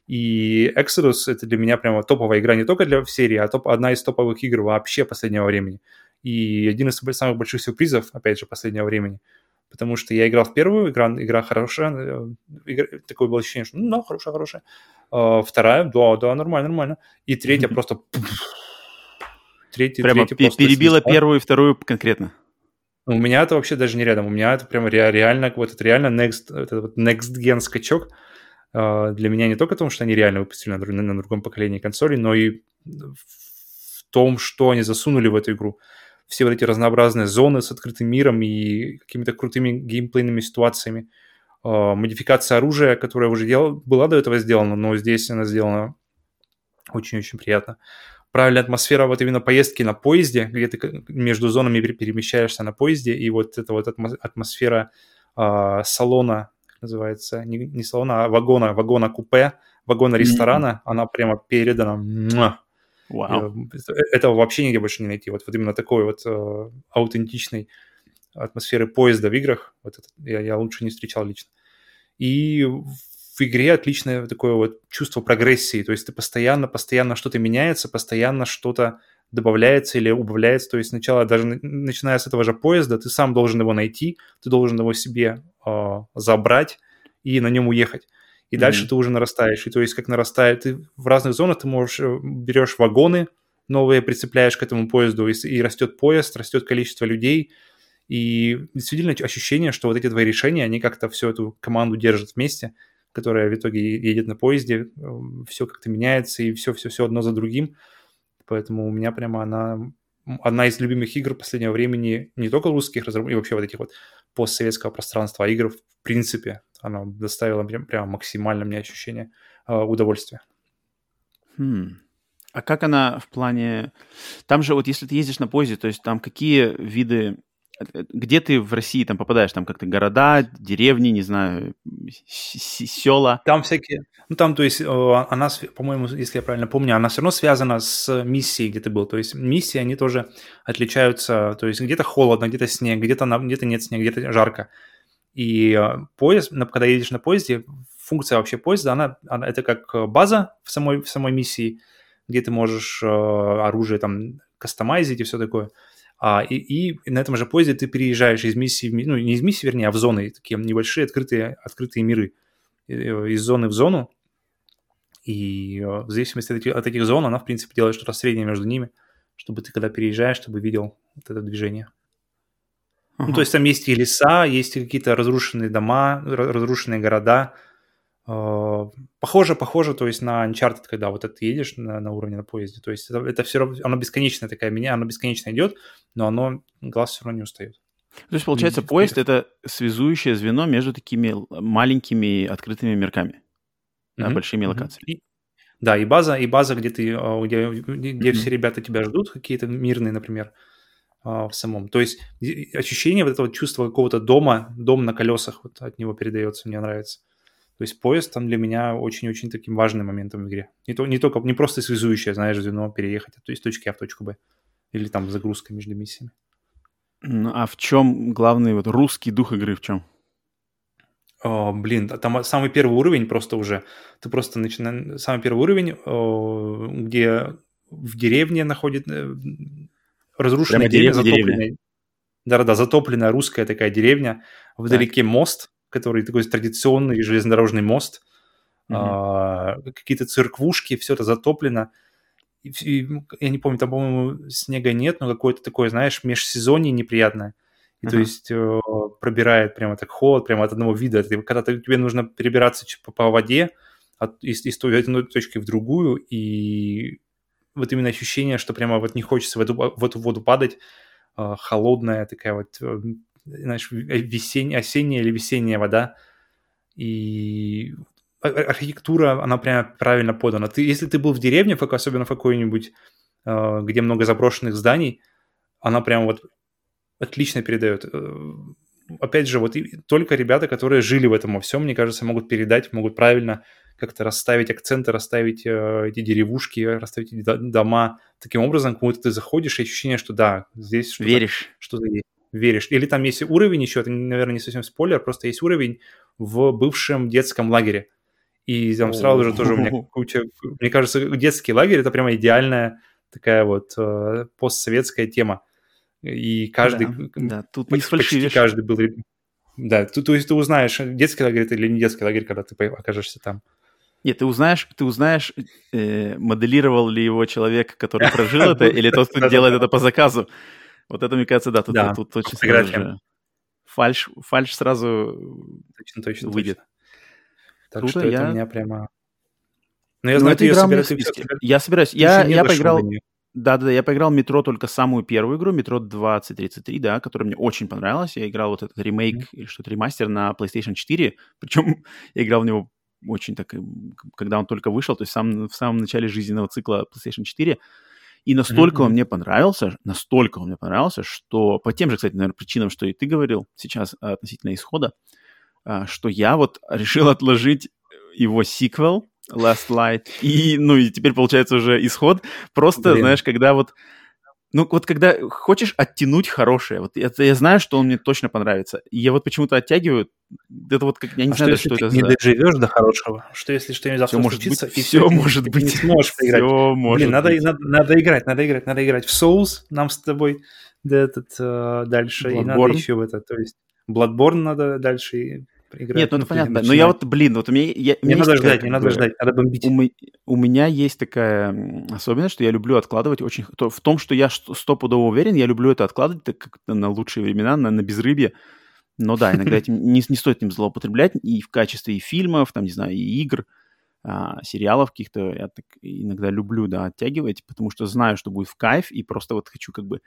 И Exodus — это для меня прямо топовая игра не только для серии, а топ, одна из топовых игр вообще последнего времени и один из самых больших сюрпризов, опять же, последнего времени. Потому что я играл в первую, игра, игра хорошая, э, игра, такое было ощущение, что ну, да, хорошая, хорошая. А, вторая, да, да, нормально, нормально. И третья просто... Третья, Прямо третья просто перебила свистал. первую и вторую конкретно. У меня это вообще даже не рядом. У меня это прям реально, вот это реально next, это вот next gen скачок. А, для меня не только в том, что они реально выпустили на, на, на другом поколении консолей, но и в том, что они засунули в эту игру все вот эти разнообразные зоны с открытым миром и какими-то крутыми геймплейными ситуациями. Uh, модификация оружия, которая уже дел... была до этого сделана, но здесь она сделана очень-очень приятно. Правильная атмосфера вот именно поездки на поезде, где ты между зонами перемещаешься на поезде, и вот эта вот атмосфера uh, салона, называется, не, не салона, а вагона, вагона-купе, вагона-ресторана, mm-hmm. она прямо передана Wow. Этого вообще нигде больше не найти. Вот, вот именно такой вот э, аутентичной атмосферы поезда в играх, вот это я, я лучше не встречал лично. И в игре отличное такое вот чувство прогрессии, то есть ты постоянно, постоянно что-то меняется, постоянно что-то добавляется или убавляется, то есть сначала даже начиная с этого же поезда, ты сам должен его найти, ты должен его себе э, забрать и на нем уехать и mm-hmm. дальше ты уже нарастаешь. И то есть как нарастает, ты в разных зонах ты можешь, э, берешь вагоны новые, прицепляешь к этому поезду, и, и растет поезд, растет количество людей, и действительно ощущение, что вот эти твои решения, они как-то всю эту команду держат вместе, которая в итоге едет на поезде, э, все как-то меняется, и все-все-все одно за другим. Поэтому у меня прямо она одна из любимых игр последнего времени не только русских разработчиков, и вообще вот этих вот постсоветского пространства, а игр в принципе. Она доставила прям, прям максимально мне ощущение э, удовольствия. Хм. А как она в плане... Там же вот если ты ездишь на поезде, то есть там какие виды... Э, где ты в России там попадаешь? Там как-то города, деревни, не знаю, села? Там всякие... Ну, там, то есть, она, по-моему, если я правильно помню, она все равно связана с миссией, где ты был. То есть, миссии, они тоже отличаются. То есть, где-то холодно, где-то снег, где-то, где-то нет снега, где-то жарко. И э, поезд, когда едешь на поезде, функция вообще поезда, она, она это как база в самой, в самой миссии, где ты можешь э, оружие там кастомайзить и все такое. А, и, и на этом же поезде ты переезжаешь из миссии, ну, не из миссии, вернее, а в зоны, такие небольшие открытые, открытые миры. Э, из зоны в зону, и э, в зависимости от этих, от этих зон она, в принципе, делает что-то среднее между ними, чтобы ты, когда переезжаешь, чтобы видел вот это движение. Uh-huh. Ну, то есть там есть и леса, есть и какие-то разрушенные дома, разрушенные города. Э, похоже, похоже, то есть на Uncharted, когда вот ты едешь на, на уровне на поезде. То есть это, это все равно, оно бесконечное такая меня, оно бесконечно идет, но оно, глаз все равно не устает. То есть, получается, поезд — это связующее звено между такими маленькими открытыми мирками, mm-hmm. да, большими mm-hmm. локациями. И, да, и база, и база, где ты, а, где, где mm-hmm. все ребята тебя ждут, какие-то мирные, например, а, в самом. То есть ощущение вот этого чувства какого-то дома, дом на колесах вот от него передается, мне нравится. То есть поезд там для меня очень-очень таким важным моментом в игре. Не, то, не только, не просто связующее, знаешь, звено переехать из точки А в точку Б. Или там загрузка между миссиями. Ну, а в чем главный вот русский дух игры в чем? О, блин, там самый первый уровень просто уже. Ты просто начинаешь... Самый первый уровень, о, где в деревне находит... Э, разрушенная деревня, затопленная. Да-да-да, затопленная русская такая деревня. Вдалеке так. мост, который такой традиционный железнодорожный мост. Угу. А, какие-то церквушки, все это затоплено и, я не помню, там, по-моему, снега нет, но какое-то такое, знаешь, межсезонье неприятное. И uh-huh. то есть э, пробирает прямо так холод, прямо от одного вида. Ты, когда ты, тебе нужно перебираться по, по воде от, из, из той одной точки в другую, и вот именно ощущение, что прямо вот не хочется в эту, в эту воду падать, э, холодная такая вот, э, знаешь, весенняя, осенняя или весенняя вода. И архитектура, она прямо правильно подана. Ты, если ты был в деревне, особенно в какой-нибудь, э, где много заброшенных зданий, она прям вот отлично передает. Э, опять же, вот только ребята, которые жили в этом во всем, мне кажется, могут передать, могут правильно как-то расставить акценты, расставить э, эти деревушки, расставить эти дома таким образом, как будто ты заходишь, и ощущение, что да, здесь что-то, Веришь. что-то есть. Веришь. Или там есть уровень еще, это, наверное, не совсем спойлер, просто есть уровень в бывшем детском лагере и там сразу же тоже у меня куча... Мне кажется, детский лагерь — это прямо идеальная такая вот э, постсоветская тема. И каждый... Да, да тут не почти каждый был... Да, то, то есть ты узнаешь, детский лагерь это или не детский лагерь, когда ты окажешься там. Нет, ты узнаешь, ты узнаешь, э, моделировал ли его человек, который прожил это, или тот, кто делает это по заказу. Вот это, мне кажется, да, тут, тут, очень сразу Фальш, фальш сразу точно, точно, выйдет. Так Круто, что я... это у меня прямо... Но я ну, знаю, это ты игра собираешь. Я собираюсь. Я, я поиграл... Да-да-да, я поиграл метро только самую первую игру, метро 2033, да, которая мне очень понравилась. Я играл вот этот ремейк mm-hmm. или что-то ремастер на PlayStation 4. Причем *laughs* я играл в него очень так, когда он только вышел, то есть сам, в самом начале жизненного цикла PlayStation 4. И настолько mm-hmm. он мне понравился, настолько он мне понравился, что по тем же, кстати, наверное, причинам, что и ты говорил сейчас относительно исхода, а, что я вот *laughs* решил отложить его сиквел Last Light, и, ну, и теперь получается уже исход. Просто, Блин. знаешь, когда вот ну, вот когда хочешь оттянуть хорошее, вот это я знаю, что он мне точно понравится. И я вот почему-то оттягиваю. Это вот как я не а знаю, что, что это не за. Доживешь до хорошего. Что если что-нибудь завтра все может случится, быть, все может быть. Не сможешь поиграть. Все может Блин, надо, быть. Надо, надо играть, надо играть, надо играть в Souls нам с тобой да, этот, uh, дальше. Bloodborne. И надо еще в это, то есть Bloodborne надо дальше играть. Нет, ну это понятно. Но я вот, блин, вот у меня... Я, не надо ждать, не надо ждать, надо бомбить. У, у меня есть такая особенность, что я люблю откладывать очень... То, в том, что я стопудово уверен, я люблю это откладывать так как на лучшие времена, на, на безрыбье. Но да, иногда *laughs* этим не, не стоит этим злоупотреблять и в качестве и фильмов, там, не знаю, и игр, а, сериалов каких-то я так иногда люблю, да, оттягивать, потому что знаю, что будет в кайф, и просто вот хочу как бы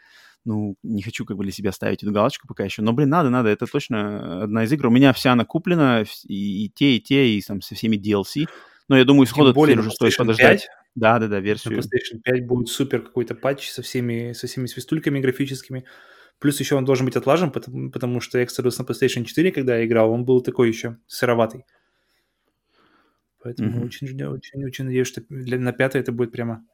ну, не хочу как бы для себя ставить эту галочку пока еще. Но, блин, надо, надо, это точно одна из игр. У меня вся она куплена, и, и те, и те, и там со всеми DLC. Но я думаю, исхода более уже стоит подождать. 5, да, да, да, версию. На PlayStation 5 будет супер какой-то патч со всеми, со всеми свистульками графическими. Плюс еще он должен быть отлажен, потому, потому что Exodus на PlayStation 4, когда я играл, он был такой еще сыроватый. Поэтому mm-hmm. очень, очень, очень надеюсь, что для, на пятой это будет прямо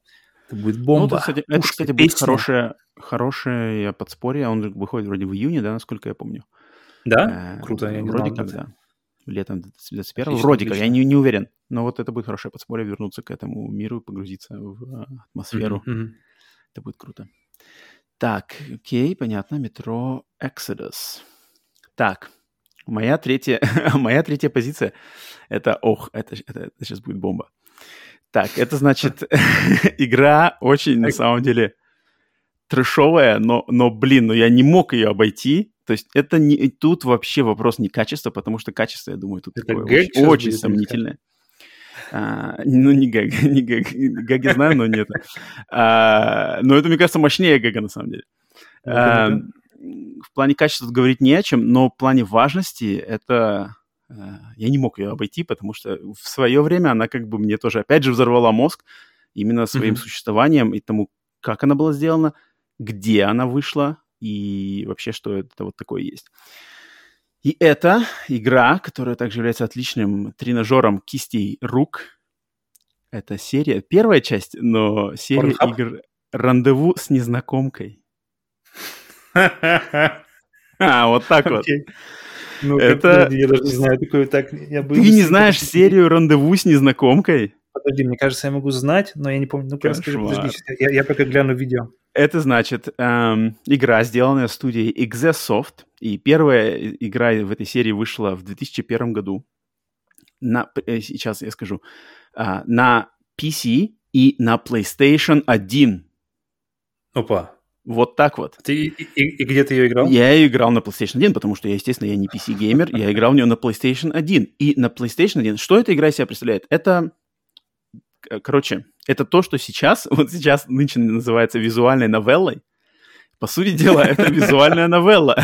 это будет бомба. Ну, это, кстати, это, кстати будет хорошее, хорошее подспорье. Он выходит вроде в июне, да, насколько я помню. Да? Э, Круто, я не Вроде знал, как, да. Летом 21 Вроде отлично. как, я не, не уверен. Но вот это будет хорошее подспорье вернуться к этому миру и погрузиться в а, атмосферу. Mm-hmm. Это будет круто. Так, окей, понятно. Метро Exodus. Так, моя третья, *laughs* моя третья позиция – это, ох, это, это, это сейчас будет бомба. Так, это значит, *laughs* игра очень, на самом деле, трешовая, но, но, блин, ну я не мог ее обойти. То есть это не, тут вообще вопрос не качества, потому что качество, я думаю, тут это такое очень, очень сомнительное. А, ну, не гэг, *laughs* не гэг. Гэги знаю, но нет. А, но это, мне кажется, мощнее гэга, на самом деле. А, в плане качества говорить не о чем, но в плане важности это Э, я не мог ее обойти, потому что в свое время она как бы мне тоже, опять же, взорвала мозг именно своим mm-hmm. существованием и тому, как она была сделана, где она вышла и вообще, что это вот такое есть. И это игра, которая также является отличным тренажером кистей рук. Это серия, первая часть, но серия Pornhub? игр «Рандеву с незнакомкой». А, вот так вот. Ну, это... Я даже не знаю такое так. Я Ты не знаешь серию «Рандеву с незнакомкой»? Подожди, мне кажется, я могу знать, но я не помню. Ну-ка, расскажи, подожди, я, я пока гляну видео. Это значит эм, игра, сделанная студией Exesoft, и первая игра в этой серии вышла в 2001 году. На, э, сейчас я скажу. Э, на PC и на PlayStation 1. Опа. Вот так вот. Ты, и, и где ты ее играл? Я ее играл на PlayStation 1, потому что я, естественно, я не PC-геймер, я играл в нее на PlayStation 1. И на PlayStation 1, что эта игра из себя представляет? Это, короче, это то, что сейчас, *laughs* вот сейчас нынче называется визуальной новеллой. По сути дела, *laughs* это визуальная новелла.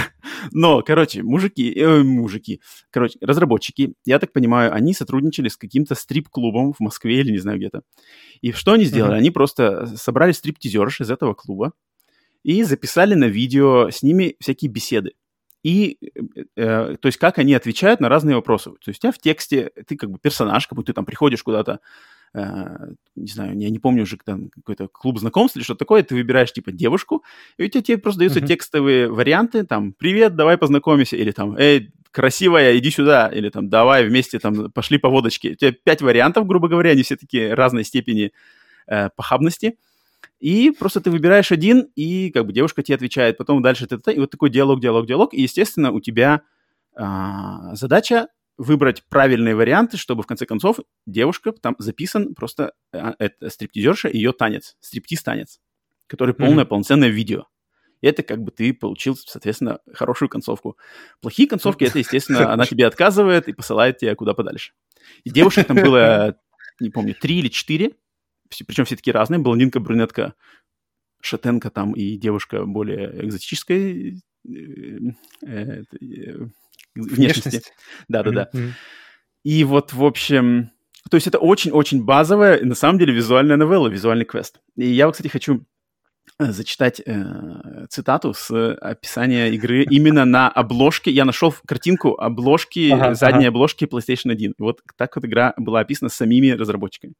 Но, короче, мужики, э, мужики, короче, разработчики, я так понимаю, они сотрудничали с каким-то стрип-клубом в Москве или не знаю где-то. И что они сделали? Они просто собрали стрип-тизерш из этого клуба, и записали на видео с ними всякие беседы. И, э, то есть, как они отвечают на разные вопросы. То есть, у тебя в тексте, ты как бы персонаж, как будто ты там приходишь куда-то, э, не знаю, я не помню уже, там какой-то клуб знакомств или что-то такое, ты выбираешь, типа, девушку, и у тебя тебе просто даются uh-huh. текстовые варианты, там, «Привет, давай познакомимся», или там, «Эй, красивая, иди сюда», или там, «Давай вместе, там, пошли по водочке». У тебя пять вариантов, грубо говоря, они все такие разной степени э, похабности. И просто ты выбираешь один, и как бы девушка тебе отвечает, потом дальше ты, и вот такой диалог, диалог, диалог, и, естественно, у тебя а, задача выбрать правильные варианты, чтобы в конце концов девушка, там записан просто а, это стриптизерша, ее танец, стриптиз-танец, который полное, mm-hmm. полноценное видео. И это как бы ты получил, соответственно, хорошую концовку. Плохие концовки, это, естественно, *laughs* она тебе отказывает и посылает тебя куда подальше. И девушек там было, *laughs* не помню, три или четыре, причем все такие разные, блондинка, брюнетка, шатенка там и девушка более экзотической э, э, э, внешности. Да-да-да. Mm-hmm. И вот, в общем, то есть это очень-очень базовая, на самом деле, визуальная новелла, визуальный квест. И я, кстати, хочу зачитать э, цитату с описания игры *laughs* именно на обложке. Я нашел картинку обложки, ага, задней ага. обложки PlayStation 1. Вот так вот игра была описана самими разработчиками.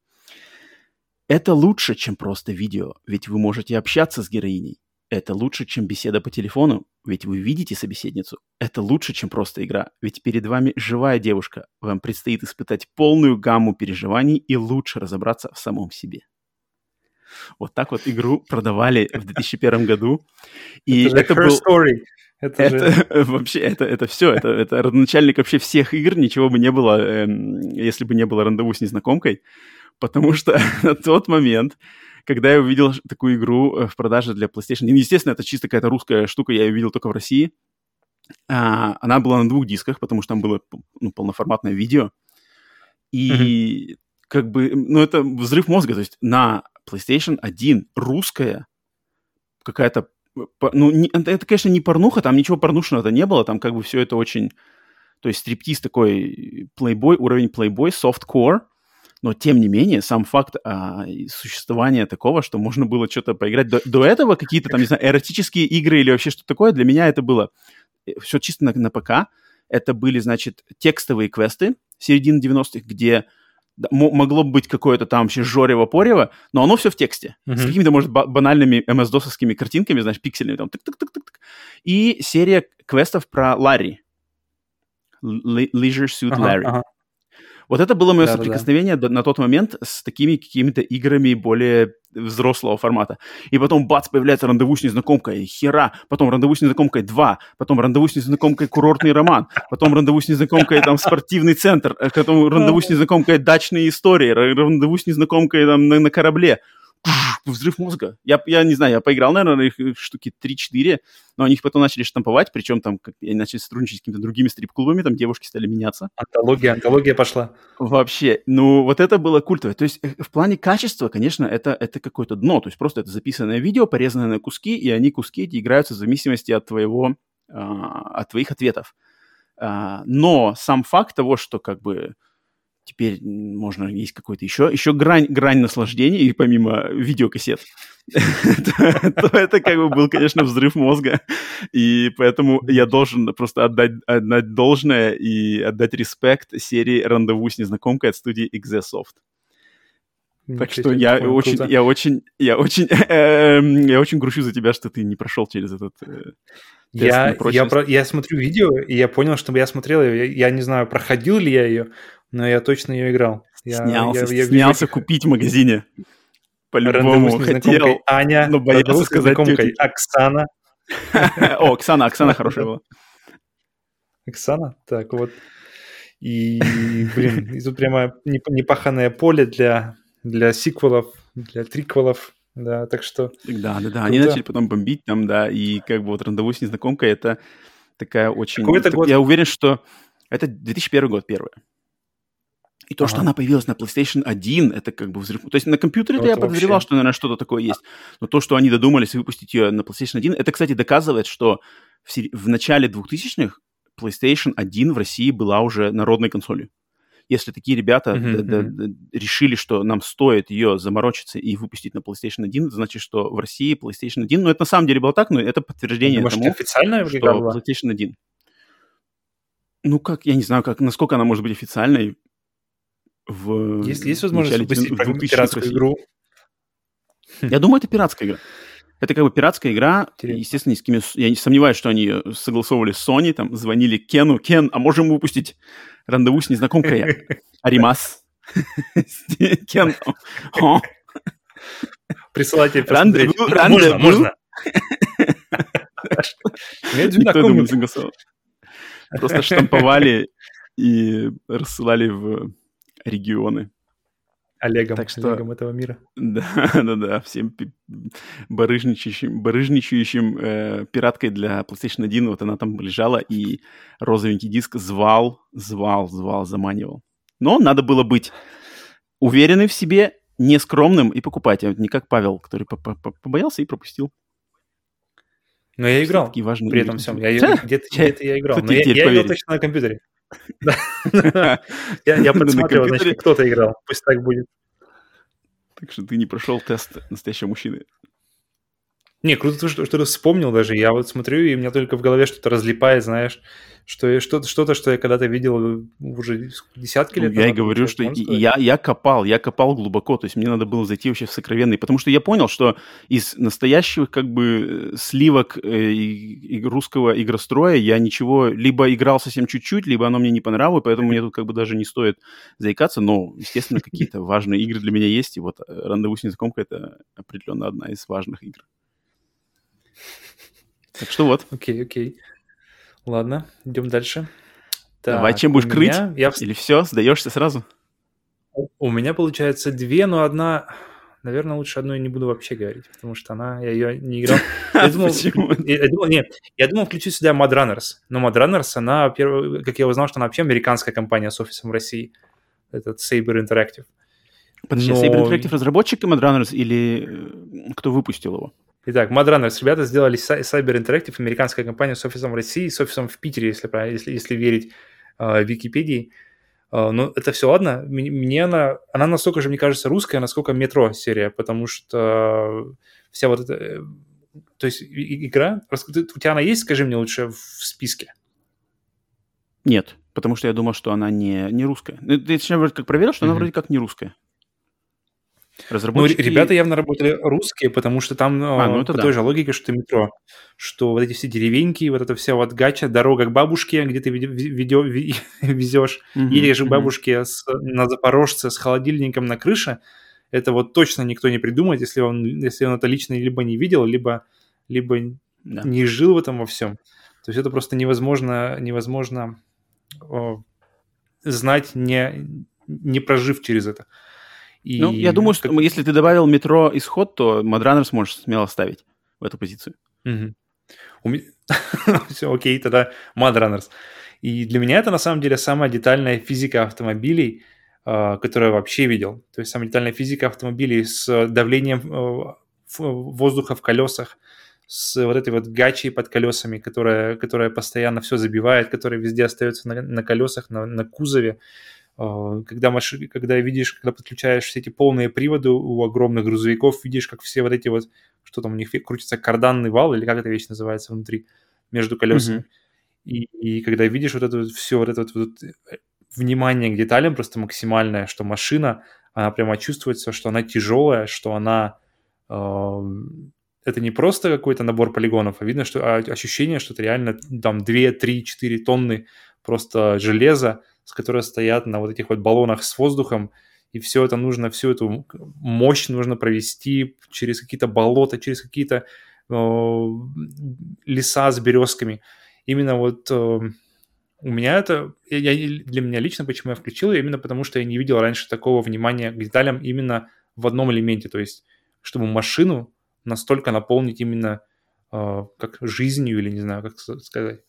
Это лучше, чем просто видео, ведь вы можете общаться с героиней. Это лучше, чем беседа по телефону, ведь вы видите собеседницу. Это лучше, чем просто игра, ведь перед вами живая девушка. Вам предстоит испытать полную гамму переживаний и лучше разобраться в самом себе. Вот так вот игру продавали в 2001 году. *laughs* И это, это был... Story. Это, это же... *laughs* вообще, это, это все, это, это родоначальник вообще всех игр, ничего бы не было, эм, если бы не было рандеву с незнакомкой потому что *laughs* на тот момент, когда я увидел такую игру э, в продаже для PlayStation, естественно, это чисто какая-то русская штука, я ее видел только в России, а, она была на двух дисках, потому что там было ну, полноформатное видео, и mm-hmm. как бы, ну, это взрыв мозга, то есть на PlayStation 1 русская какая-то, ну, не, это, конечно, не порнуха, там ничего порнушного-то не было, там как бы все это очень, то есть стриптиз такой, плейбой, уровень плейбой, софткор, но тем не менее сам факт а, существования такого, что можно было что-то поиграть до, до этого какие-то там не знаю эротические игры или вообще что-то такое для меня это было э, все чисто на, на ПК. Это были значит текстовые квесты середины 90-х, где могло быть какое-то там вообще жорево-порево, но оно все в тексте. Uh-huh. С какими-то, может, банальными MS-досовскими картинками, знаешь, пиксельными, там, тык-тык-тык-тык. И серия квестов про Ларри. Leisure Suit Larry. Uh-huh. Вот это было мое да, соприкосновение да, на тот момент с такими какими-то играми более взрослого формата. И потом, бац, появляется рандеву с незнакомкой, хера, потом рандеву с незнакомкой 2, потом рандеву с незнакомкой курортный роман, потом рандеву с незнакомкой там спортивный центр, э, потом рандеву с незнакомкой дачные истории, рандеву с незнакомкой там на, на корабле *laughs* взрыв мозга. Я, я не знаю, я поиграл, наверное, их штуки 3-4, но они их потом начали штамповать, причем там как, они начали сотрудничать с какими-то другими стрип-клубами, там девушки стали меняться. Антология, антология пошла. Вообще, ну вот это было культовое. То есть э, в плане качества, конечно, это, это какое-то дно, то есть просто это записанное видео, порезанное на куски, и они куски эти играются в зависимости от твоего, а, от твоих ответов. А, но сам факт того, что как бы теперь можно есть какой-то еще, еще грань, грань наслаждения, и помимо видеокассет, *laughs* то это как бы был, конечно, взрыв мозга. И поэтому я должен просто отдать, должное и отдать респект серии «Рандеву с незнакомкой» от студии Exesoft. Так что я очень, я очень, я *laughs* очень, эм, я очень грущу за тебя, что ты не прошел через этот э, я, я, про, я смотрю видео, и я понял, что я смотрел ее. Я, я не знаю, проходил ли я ее, но я точно ее играл. Я, снялся, я, я, снялся я... купить в магазине. По-любому хотел, Аня, но боялся сказать тете. Оксана. *laughs* О, Оксана, Оксана хорошая была. Оксана? Так вот. И, блин, и тут прямо непаханное поле для, для сиквелов, для триквелов. Да, так что... Да, да, да. Они начали потом бомбить там, да, и как бы вот рандеву с незнакомкой это такая очень... Какой это год? Я уверен, что это 2001 год первое. И то, ага. что она появилась на PlayStation 1, это как бы взрыв. То есть на компьютере вот я подозревал, что, наверное, что-то такое есть. Но то, что они додумались выпустить ее на PlayStation 1, это, кстати, доказывает, что в, в начале 2000-х PlayStation 1 в России была уже народной консолью. Если такие ребята mm-hmm, да, да, решили, что нам стоит ее заморочиться и выпустить на PlayStation 1, это значит, что в России PlayStation 1, ну это на самом деле было так, но это подтверждение Думаешь, тому, официальная что PlayStation 1. Ну как, я не знаю, как, насколько она может быть официальной в Есть, есть возможность выпустить пиратскую игру? Я думаю, это пиратская игра. Это как бы пиратская игра, Интересно. естественно, с кем я не сомневаюсь, что они согласовывали с Sony, там, звонили Кену, Кен, а можем выпустить рандеву с незнакомкой? *laughs* Аримас. *laughs* Кен, Присылайте Рандеву, рандеву. Можно, *laughs* согласовал. Просто штамповали и рассылали в регионы. Олегом, так что, Олегом этого мира. Да, *laughs* да, да, всем барыжничающим, барыжничающим э, пираткой для PlayStation 1, вот она там лежала, и розовенький диск звал, звал, звал, заманивал. Но надо было быть уверенным в себе, нескромным и покупать, а не как Павел, который побоялся и пропустил. Но я играл такие важные при этом всем. *laughs* Я, где-то, где-то я играл. Но я, я играл точно на компьютере. *laughs* Я подсматривал, значит, кто-то играл. Пусть так будет. Так что ты не прошел тест настоящего мужчины. Не, круто, что, что ты вспомнил даже. Я вот смотрю, и у меня только в голове что-то разлипает, знаешь, что что-то, что-то, что я когда-то видел уже десятки лет. Ну, я и говорю, что я, я копал, я копал глубоко, то есть мне надо было зайти вообще в сокровенный, потому что я понял, что из настоящих как бы сливок э, и, и русского игростроя я ничего, либо играл совсем чуть-чуть, либо оно мне не понравилось, поэтому мне тут как бы даже не стоит заикаться, но, естественно, какие-то важные игры для меня есть, и вот э, «Рандеву с незнакомкой» — это определенно одна из важных игр. Так что вот. Окей, окей. Ладно, идем дальше. Так, Давай, чем будешь крыть? Я... Или все, сдаешься сразу? У меня получается две, но одна... Наверное, лучше одной не буду вообще говорить, потому что она, я ее не играл. *laughs* Я думал, Почему? Я, думал, нет, я думал включить сюда Mad Runners, но Mad Runners, она, как я узнал, что она вообще американская компания с офисом в России, этот Saber Interactive. Подожди, но... Saber Interactive разработчик Mad Runners или э, кто выпустил его? Итак, Madrunners, ребята сделали Cyber Interactive, американская компания с офисом в России, с офисом в Питере, если, если, если верить э, Википедии. Э, но это все ладно. Мне она, она настолько же, мне кажется, русская, насколько метро серия, потому что вся вот эта... Э, то есть игра... У тебя она есть, скажи мне лучше, в списке? Нет. Потому что я думал, что она не, не русская. Ну, ты точнее вроде как проверил, что mm-hmm. она вроде как не русская. Разработчики... Ну, ребята явно работали русские, потому что там а, ну, по да. той же логике, что метро, что вот эти все деревеньки, вот это вся вот гача, дорога к бабушке, где ты ведё, *laughs* везешь, mm-hmm. или же к бабушке с, на Запорожце с холодильником на крыше, это вот точно никто не придумает, если он, если он это лично либо не видел, либо, либо да. не жил в этом во всем. То есть это просто невозможно, невозможно о, знать, не, не прожив через это. И ну, я думаю, что если ты добавил метро исход, то Madrunners сможешь смело ставить в эту позицию. Угу. *laughs* Все, окей, тогда Madrunners. И для меня это на самом деле самая детальная физика автомобилей, а, которую я вообще видел. То есть самая детальная физика автомобилей с давлением э, воздуха в колесах, с вот этой вот гачей под колесами, которая, которая постоянно все забивает, которая везде остается на, на колесах, на, на кузове. А, когда, маши, когда видишь, когда подключаешь все эти полные приводы у огромных грузовиков, видишь, как все вот эти вот, что там у них крутится карданный вал, или как эта вещь называется внутри, между колесами. Mm-hmm. И, и когда видишь вот это вот все, вот это вот, вот э, внимание к деталям просто максимальное, что машина, она прямо чувствуется, что она тяжелая, что она... Э, это не просто какой-то набор полигонов, а видно, что а, ощущение, что это реально там 2, 3, 4 тонны просто железа, с которой стоят на вот этих вот баллонах с воздухом, и все это нужно, всю эту мощь нужно провести через какие-то болота, через какие-то э, леса с березками. Именно вот э, у меня это, я, для меня лично, почему я включил, именно потому что я не видел раньше такого внимания к деталям именно в одном элементе, то есть чтобы машину настолько наполнить именно э, как жизнью или не знаю, как сказать.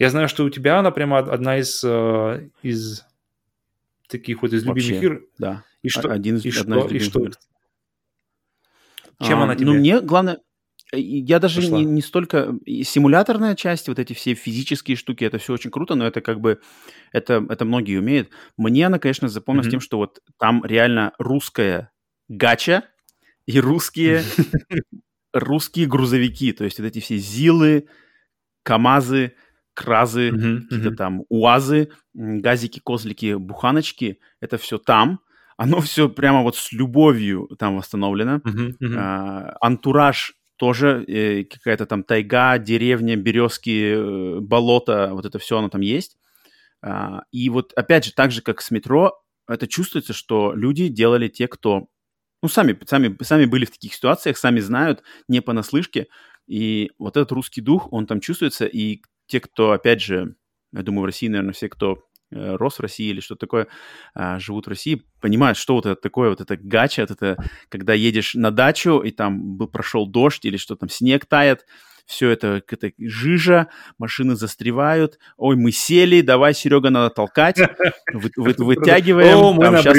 Я знаю, что у тебя она прямо одна из, э, из таких вот из Вообще, любимых игр. Да. И что? Один из, и одна что, из и что? Чем а, она тебе? Ну, мне главное... Я даже не, не столько... Симуляторная часть, вот эти все физические штуки, это все очень круто, но это как бы... Это, это многие умеют. Мне она, конечно, запомнилась mm-hmm. тем, что вот там реально русская гача и русские, *laughs* русские грузовики. То есть вот эти все ЗИЛы, КАМАЗы, кразы, uh-huh, какие-то uh-huh. там уазы, газики, козлики, буханочки, это все там. Оно все прямо вот с любовью там восстановлено. Uh-huh, uh-huh. А, антураж тоже э, какая-то там тайга, деревня, березки, э, болото, вот это все оно там есть. А, и вот опять же, так же, как с метро, это чувствуется, что люди делали те, кто, ну, сами, сами, сами были в таких ситуациях, сами знают, не понаслышке. И вот этот русский дух, он там чувствуется, и те, кто, опять же, я думаю, в России, наверное, все, кто э, рос в России или что такое, а, живут в России, понимают, что вот это такое, вот это гача, вот это, когда едешь на дачу, и там был, прошел дождь или что там, снег тает, все это, это жижа, машины застревают, ой, мы сели, давай, Серега, надо толкать, вы, вы, *laughs* вытягиваем. О, мы там, сейчас,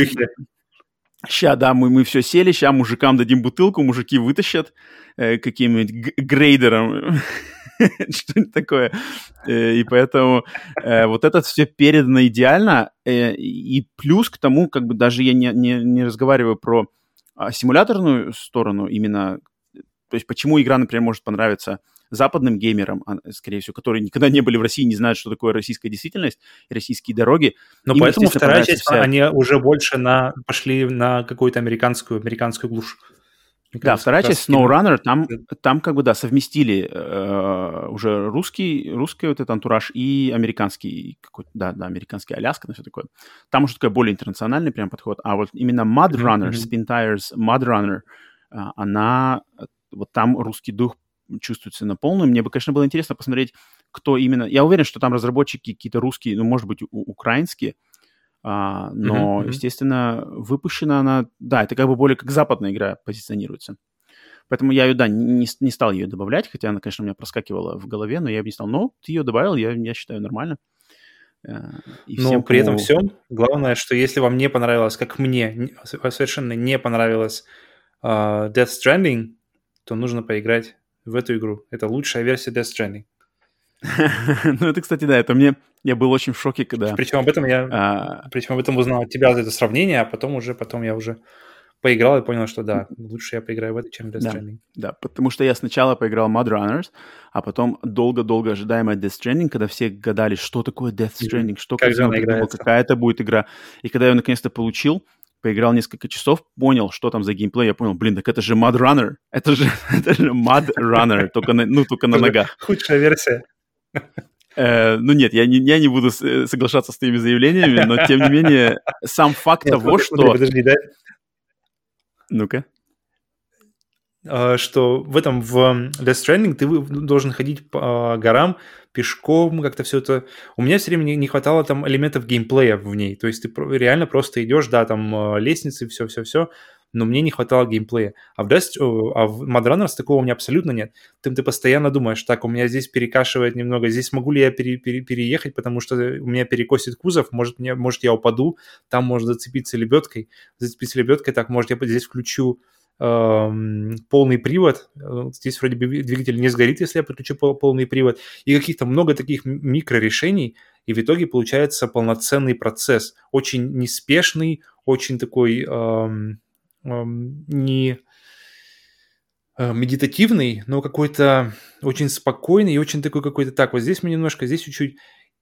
Сейчас, да, мы, мы все сели, сейчас мужикам дадим бутылку, мужики вытащат э, каким-нибудь грейдером *laughs* что-нибудь такое. Э, и поэтому э, вот это все передано идеально. Э, и плюс к тому, как бы даже я не, не, не разговариваю про а, симуляторную сторону именно, то есть почему игра, например, может понравиться западным геймерам, а, скорее всего, которые никогда не были в России, не знают, что такое российская действительность российские дороги. Но Им, поэтому вторая часть, вся... они уже больше на, пошли на какую-то американскую, американскую глушь. Да, вторая часть SnowRunner, там, там как бы, да, совместили э, уже русский, русский вот этот антураж и американский, какой да, да, американский Аляска, на все такое. Там уже такой более интернациональный прям подход. А вот именно Mud Runner, mm-hmm. Spin Tires Mud Runner, э, она, вот там русский дух чувствуется на полную. Мне бы, конечно, было интересно посмотреть, кто именно... Я уверен, что там разработчики какие-то русские, ну, может быть, украинские, а, но, mm-hmm. естественно, выпущена она, да, это как бы более как западная игра позиционируется. Поэтому я ее, да, не, не стал ее добавлять, хотя она, конечно, у меня проскакивала в голове, но я бы не стал. Но ты ее добавил, я, я считаю, нормально. Э, и но всем, при кому... этом всем, главное, что если вам не понравилось, как мне совершенно не понравилось uh, Death Stranding, то нужно поиграть в эту игру. Это лучшая версия Death Stranding. *laughs* ну, это, кстати, да, это мне... Я был очень в шоке, когда... Причем об этом я... А... Причем об этом узнал от тебя за это сравнение, а потом уже, потом я уже поиграл и понял, что да, лучше я поиграю в это, чем Death Stranding. Да, да, потому что я сначала поиграл Mud Runners, а потом долго-долго ожидаемый Death Stranding, когда все гадали, что такое Death Stranding, что как она играется. какая это будет игра. И когда я наконец-то получил, поиграл несколько часов, понял, что там за геймплей, я понял, блин, так это же Mud Runner, *laughs* это же, это же Mud Runner, *laughs* только на, ну, только на ногах. Худшая версия. Э, ну нет, я не, я не буду э, соглашаться с твоими заявлениями, но тем не менее, сам факт того, что... Подожди, да? Ну-ка. А, что в этом, в Death Stranding ты должен ходить по а, горам пешком, как-то все это... У меня все время не, хватало там элементов геймплея в ней. То есть ты реально просто идешь, да, там а, лестницы, все-все-все, но мне не хватало геймплея. А в, Dust, а в Mad Runners такого у меня абсолютно нет. Ты, ты постоянно думаешь, так, у меня здесь перекашивает немного, здесь могу ли я пере, пере, переехать, потому что у меня перекосит кузов, может, мне, может я упаду, там может зацепиться лебедкой, зацепиться лебедкой, так, может, я здесь включу полный привод. Здесь вроде бы двигатель не сгорит, если я подключу полный привод. И каких-то много таких микрорешений, и в итоге получается полноценный процесс. Очень неспешный, очень такой эм, не э, медитативный, но какой-то очень спокойный и очень такой какой-то так, вот здесь мы немножко, здесь чуть-чуть.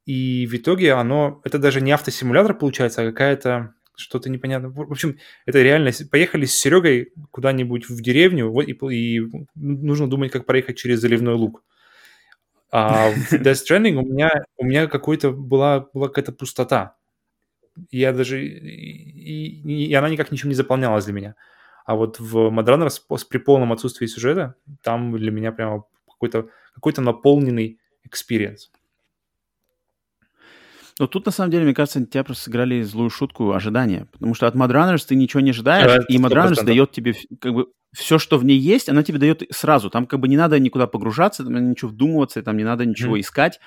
И в итоге оно, это даже не автосимулятор получается, а какая-то что-то непонятное. В общем, это реально, поехали с Серегой куда-нибудь в деревню, вот, и, и нужно думать, как проехать через заливной луг. А в Death Stranding у меня, у меня какой-то была, была какая-то пустота я даже... И, и она никак ничем не заполнялась для меня. А вот в MudRunner при полном отсутствии сюжета, там для меня прямо какой-то какой наполненный experience. Но тут, на самом деле, мне кажется, тебя просто сыграли злую шутку ожидания. Потому что от Mud ты ничего не ожидаешь, да, и Mud дает тебе как бы все, что в ней есть, она тебе дает сразу. Там как бы не надо никуда погружаться, там ничего вдумываться, там не надо ничего mm. искать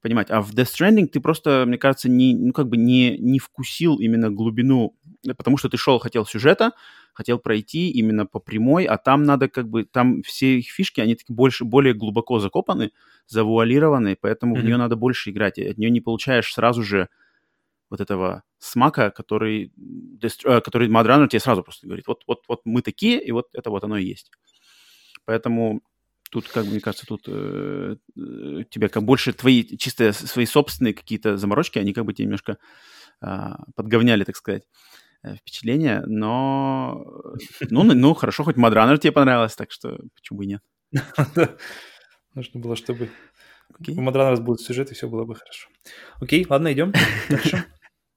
понимать. А в Death Stranding ты просто, мне кажется, не, ну, как бы не, не вкусил именно глубину, потому что ты шел, хотел сюжета, хотел пройти именно по прямой, а там надо как бы, там все их фишки, они такие больше, более глубоко закопаны, завуалированы, поэтому mm-hmm. в нее надо больше играть. И от нее не получаешь сразу же вот этого смака, который, э, который Mad тебе сразу просто говорит, вот, вот, вот мы такие, и вот это вот оно и есть. Поэтому Тут, как мне кажется, тут э, э, тебе как больше твои чисто свои собственные какие-то заморочки, они как бы тебе немножко э, подговняли, так сказать, впечатление. Но, ну, ну, хорошо, хоть Мадранер тебе понравилось, так что почему бы и нет. *laughs* Нужно было, чтобы у Мадранера будет сюжет, и все было бы хорошо. Окей, ладно, идем дальше. *laughs*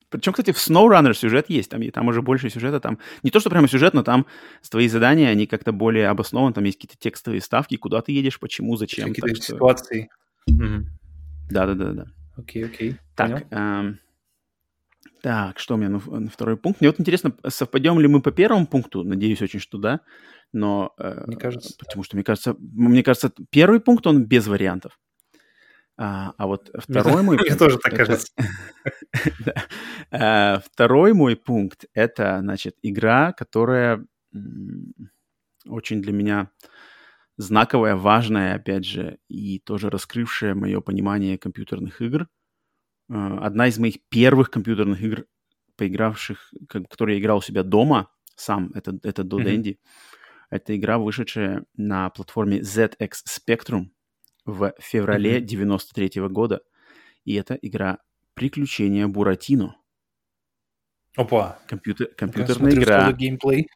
Причем, кстати, в SnowRunner сюжет есть, там, там уже больше сюжета, там не то, что прямо сюжет, но там твои задания, они как-то более обоснованы, там есть какие-то текстовые ставки, куда ты едешь, почему, зачем. Какие-то ситуации. Да-да-да-да. Окей, окей. Так, эм, так, что у меня на, на второй пункт? Мне вот интересно, совпадем ли мы по первому пункту? Надеюсь очень, что да. Но... Э, мне кажется. Потому что, мне кажется, мне кажется, первый пункт, он без вариантов. А, а вот второй мой пункт... Мне тоже так кажется. *laughs* А, второй мой пункт — это, значит, игра, которая очень для меня знаковая, важная, опять же, и тоже раскрывшая мое понимание компьютерных игр. А, одна из моих первых компьютерных игр, поигравших, которые я играл у себя дома сам, это, это до Денди. Это игра, вышедшая на платформе ZX Spectrum — в феврале mm-hmm. 93 -го года. И это игра «Приключения Буратино». Опа! Компьютер, компьютерная смотрю, игра. Геймплей.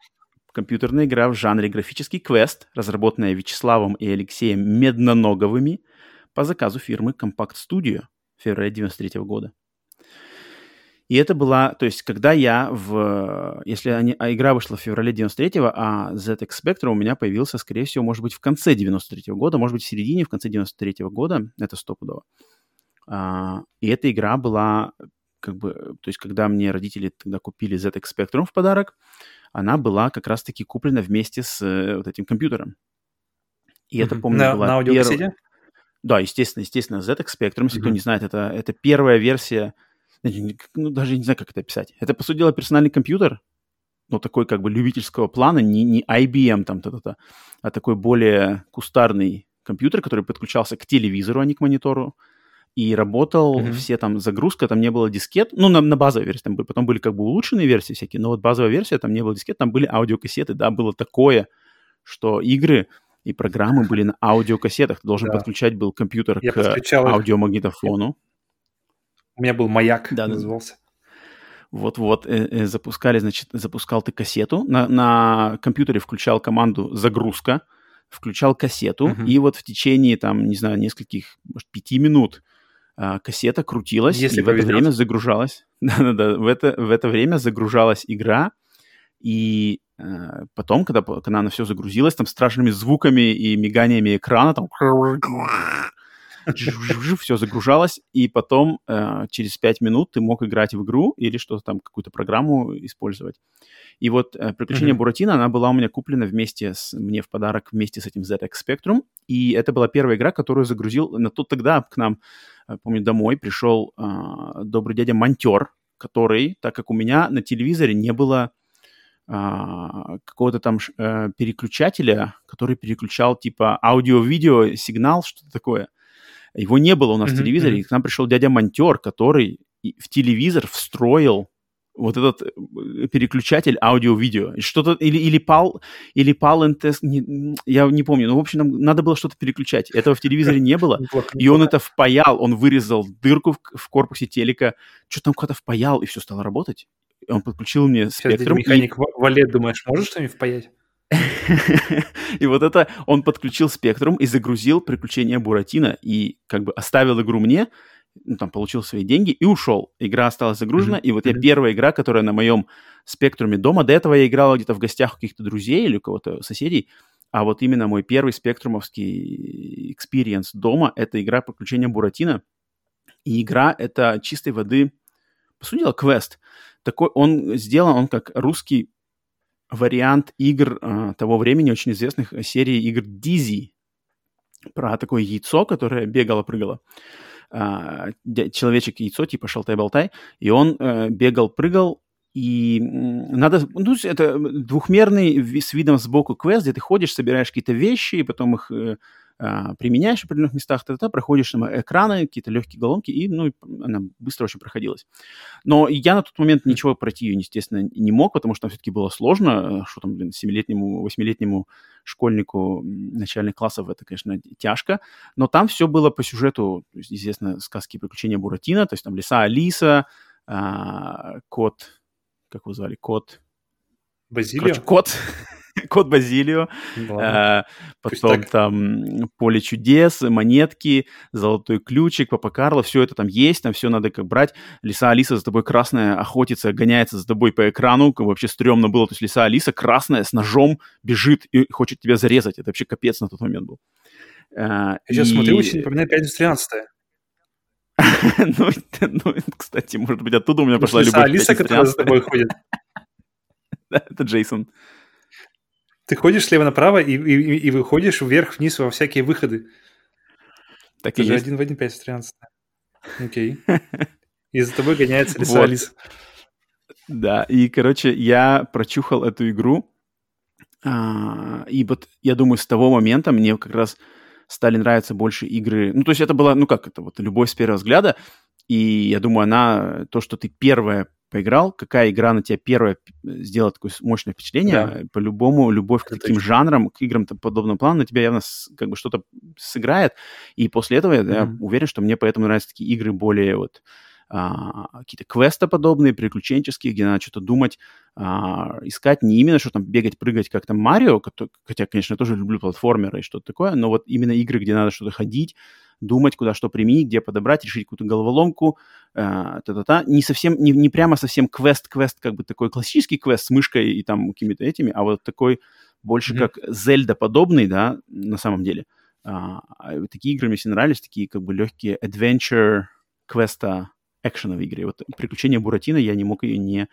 Компьютерная игра в жанре графический квест, разработанная Вячеславом и Алексеем Медноноговыми по заказу фирмы Compact Studio в феврале 93 -го года. И это была, то есть, когда я в... Если они, а игра вышла в феврале 93-го, а ZX Spectrum у меня появился, скорее всего, может быть, в конце 93-го года, может быть, в середине, в конце 93-го года, это стопудово. А, и эта игра была, как бы, то есть, когда мне родители тогда купили ZX Spectrum в подарок, она была как раз-таки куплена вместе с э, вот этим компьютером. И это, помню, на, была на первая... Да, естественно, естественно, ZX Spectrum, если mm-hmm. кто не знает, это, это первая версия ну, даже не знаю, как это описать. Это, по сути дела, персональный компьютер, но такой как бы любительского плана, не, не IBM там, та-та-та, а такой более кустарный компьютер, который подключался к телевизору, а не к монитору. и работал mm-hmm. все там загрузка, там не было дискет, ну, на, на базовой версии, там потом были как бы улучшенные версии всякие, но вот базовая версия, там не было дискет, там были аудиокассеты, да, было такое, что игры и программы были на аудиокассетах, ты должен да. подключать был компьютер Я к аудиомагнитофону. У меня был маяк, да, назывался. Вот-вот, э, э, запускали, значит, запускал ты кассету, на, на компьютере включал команду «загрузка», включал кассету, uh-huh. и вот в течение, там, не знаю, нескольких, может, пяти минут а, кассета крутилась, Если и в это время загружалась. *laughs* Да-да-да, в это, в это время загружалась игра, и э, потом, когда, когда она все загрузилась, там страшными звуками и миганиями экрана, там все загружалось, и потом э, через 5 минут ты мог играть в игру или что-то там, какую-то программу использовать. И вот э, «Приключения mm-hmm. Буратино», она была у меня куплена вместе с, мне в подарок вместе с этим ZX Spectrum, и это была первая игра, которую загрузил, на тот тогда к нам, э, помню, домой пришел э, добрый дядя Монтер, который, так как у меня на телевизоре не было а, какого-то там а, переключателя, который переключал типа аудио-видео сигнал, что-то такое. Его не было у нас mm-hmm. в телевизоре, и к нам пришел дядя Монтер, который в телевизор встроил вот этот э, переключатель аудио-видео. Что-то, или, или PAL, или PAL NTS, не, я не помню. Ну, в общем, нам надо было что-то переключать. Этого в телевизоре не было. *laughs* И он это впаял, он вырезал дырку в, в корпусе телека, что-то там куда-то впаял, и все стало работать. Он подключил мне спектрум. Сейчас механик и... Валет, думаешь, можешь что-нибудь впаять? *laughs* И вот это он подключил спектрум и загрузил приключения Буратино и как бы оставил игру мне, ну, там, получил свои деньги и ушел. Игра осталась загружена, mm-hmm. и вот я первая игра, которая на моем спектруме дома, до этого я играл где-то в гостях у каких-то друзей или у кого-то соседей, а вот именно мой первый спектрумовский experience дома — это игра «Приключения Буратино». И игра — это чистой воды, по сути дела, квест. Такой, он сделан, он как русский вариант игр э, того времени, очень известных серии игр Дизи, про такое яйцо, которое бегало-прыгало. А, человечек-яйцо, типа шалтай-болтай, и он э, бегал, прыгал, и надо, ну, это двухмерный с видом сбоку квест, где ты ходишь, собираешь какие-то вещи, и потом их э, а, применяешь в определенных местах, тогда проходишь там экраны, какие-то легкие головки, и ну, она быстро очень проходилась. Но я на тот момент ничего пройти ее, естественно, не мог, потому что там все-таки было сложно, что там, блин, семилетнему, восьмилетнему школьнику начальных классов это, конечно, тяжко, но там все было по сюжету, естественно, сказки приключения Буратино, то есть там лиса Алиса, а, кот, как его звали, кот... Базилио? Короче, кот, Код Базилио, а, потом там Поле чудес, монетки, Золотой ключик, Папа Карло, все это там есть, там все надо как брать. Лиса Алиса за тобой красная охотится, гоняется за тобой по экрану, как вообще стрёмно было. То есть Лиса Алиса красная с ножом бежит и хочет тебя зарезать. Это вообще капец на тот момент был. А, Я сейчас смотрю, очень напоминает пятницу 13 *laughs* ну, ну, кстати, может быть, оттуда у меня пошла любовь. Алиса, которая за тобой ходит. *laughs* Это Джейсон. Ты ходишь слева направо и, и, и выходишь вверх-вниз во всякие выходы. Так и же есть. один в один 5 в 13. Окей. И за тобой гоняется лиса вот. Алиса. Да, и, короче, я прочухал эту игру, а, и вот я думаю, с того момента мне как раз стали нравиться больше игры. Ну, то есть это была, ну как это, вот любовь с первого взгляда, и я думаю, она, то, что ты первая поиграл, какая игра на тебя первая сделала такое мощное впечатление, да. по-любому любовь Это к таким точно. жанрам, к играм подобного плана на тебя явно как бы что-то сыграет, и после этого mm-hmm. я уверен, что мне поэтому нравятся такие игры более вот а, какие-то квестоподобные, приключенческие, где надо что-то думать, а, искать не именно, что там бегать, прыгать, как там Марио, хотя, конечно, я тоже люблю платформеры и что-то такое, но вот именно игры, где надо что-то ходить, думать, куда что применить, где подобрать, решить какую-то головоломку, э, та-та-та. Не совсем, не, не прямо совсем квест-квест, как бы такой классический квест с мышкой и там какими-то этими, а вот такой больше mm-hmm. как Зельда-подобный, да, на самом деле. А, а такие игры мне все нравились, такие как бы легкие adventure квеста экшеновые игры. Вот «Приключения Буратино» я не мог ее не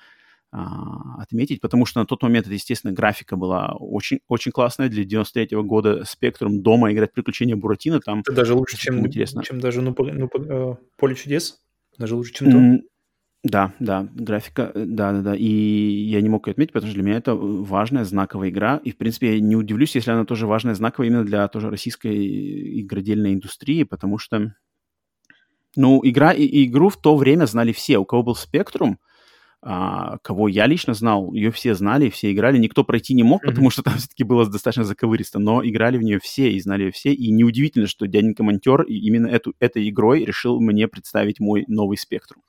а, отметить, потому что на тот момент, это, естественно, графика была очень, очень классная для 93-го года. Спектрум дома играть приключения Буратино там... Это даже лучше, чем, интересно. чем даже ну, ну, Поле чудес? Даже лучше, чем mm, то? Да, да, графика, э, да, да, да. И я не мог ее отметить, потому что для меня это важная знаковая игра. И, в принципе, я не удивлюсь, если она тоже важная знаковая именно для тоже российской игродельной индустрии, потому что Ну, игра, и, игру в то время знали все. У кого был Spectrum, а, кого я лично знал, ее все знали, все играли. Никто пройти не мог, mm-hmm. потому что там все-таки было достаточно заковыристо, но играли в нее все и знали ее все. И неудивительно, что дяденька Монтер именно эту, этой игрой решил мне представить мой новый Спектрум.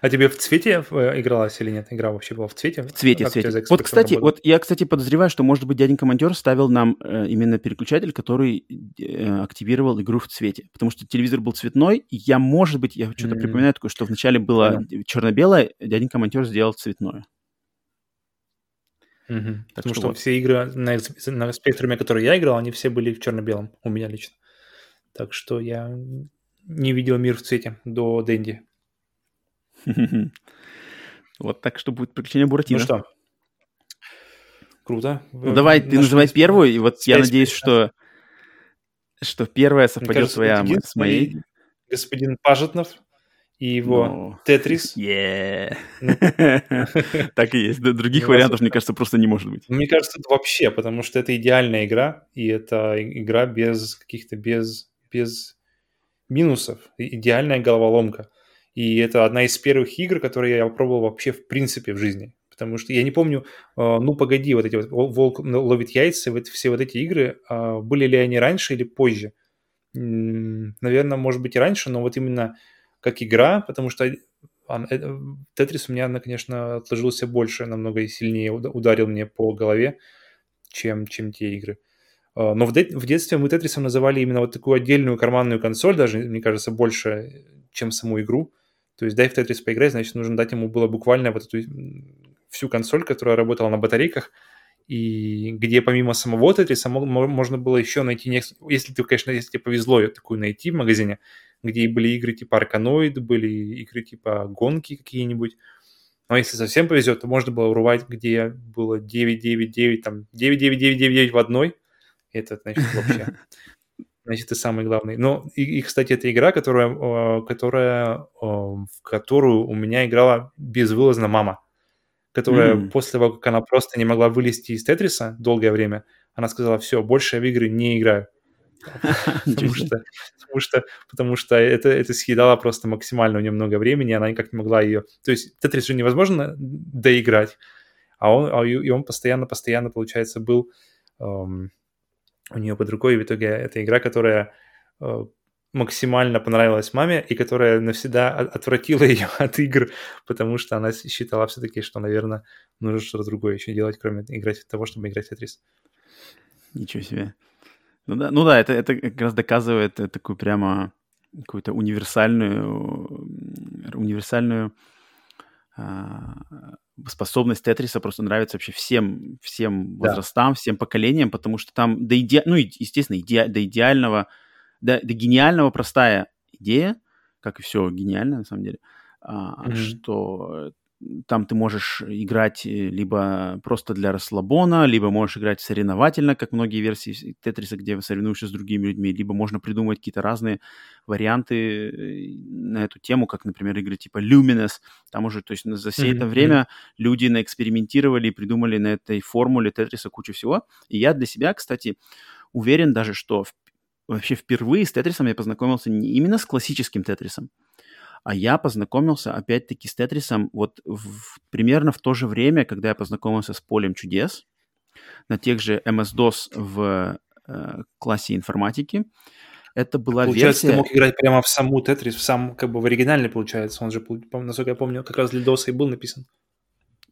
А тебе в цвете э, игралась или нет? Игра вообще была в цвете? В цвете, в цвете. Вот, кстати, вот я, кстати, подозреваю, что, может быть, дяденька Монтер ставил нам э, именно переключатель, который э, активировал игру в цвете. Потому что телевизор был цветной, и я, может быть, я что-то припоминаю такое, что вначале было yeah. черно-белое, дяденька Монтер сделал цветное. Mm-hmm. Потому что, что вот. все игры на, на спектруме, которые я играл, они все были в черно-белом у меня лично. Так что я не видел мир в цвете до Дэнди. *laughs* Вот так что будет приключение Буратино. Ну что? Круто. Ну давай, ты называй первую, и вот я надеюсь, что что первая совпадет твоя с моей. Господин Пажетнов и его ну, Тетрис. *laughs* Ну. *laughs* Так и есть. Других вариантов, мне кажется, просто не может быть. Мне кажется, это вообще, потому что это идеальная игра, и это игра без каких-то, без, без минусов. Идеальная головоломка. И это одна из первых игр, которые я попробовал вообще в принципе в жизни. Потому что я не помню, а, ну погоди, вот эти вот «Волк ловит яйца», вот все вот эти игры, а, были ли они раньше или позже? Наверное, может быть и раньше, но вот именно как игра, потому что э, Тетрис у меня, конечно, отложился больше, намного сильнее ударил мне по голове, чем, чем те игры. А, но в детстве мы Тетрисом называли именно вот такую отдельную карманную консоль, даже, мне кажется, больше, чем саму игру. То есть дай в Tetris поиграть, значит, нужно дать ему было буквально вот эту всю консоль, которая работала на батарейках, и где помимо самого Tetris можно было еще найти, если ты, конечно, если тебе повезло такую найти в магазине, где были игры типа Арканоид, были игры типа гонки какие-нибудь. Но если совсем повезет, то можно было урвать, где было 9-9-9, там 9-9-9-9 в одной. Это, значит, вообще *laughs* значит, ты самый главный. Но, и, и кстати, это игра, которая, которая, в которую у меня играла безвылазно мама, которая mm. после того, как она просто не могла вылезти из Тетриса долгое время, она сказала, все, больше я в игры не играю. *laughs* Потому что, потому что, потому что это, это съедало просто максимально у нее много времени, она никак не могла ее... То есть Тетрис же невозможно доиграть, а он, а и он постоянно-постоянно, получается, был эм, у нее под рукой. И в итоге это игра, которая э, максимально понравилась маме и которая навсегда отвратила *laughs* ее от игр, потому что она считала все-таки, что, наверное, нужно что-то другое еще делать, кроме играть того, чтобы играть в Тетрис. Ничего себе. Ну да, ну да это, это как раз доказывает такую прямо какую-то универсальную, универсальную а, способность Тетриса просто нравится вообще всем, всем да. возрастам, всем поколениям, потому что там до иде... ну, естественно, иде... до идеального, до, до гениального простая идея, как и все гениально на самом деле, mm-hmm. что там ты можешь играть э, либо просто для расслабона, либо можешь играть соревновательно, как многие версии Тетриса, где соревнуешься с другими людьми, либо можно придумать какие-то разные варианты э, на эту тему, как, например, игры типа Luminous. Там уже, то есть за все mm-hmm. это время люди наэкспериментировали и придумали на этой формуле Тетриса кучу всего. И я для себя, кстати, уверен даже, что вообще впервые с Тетрисом я познакомился не именно с классическим Тетрисом, а я познакомился, опять-таки, с Тетрисом вот в, примерно в то же время, когда я познакомился с Полем чудес на тех же MS-DOS в э, классе информатики. Это была получается, версия... ты мог играть прямо в саму Тетрис, в сам, как бы в оригинальный, получается. Он же, насколько я помню, как раз для DOS и был написан.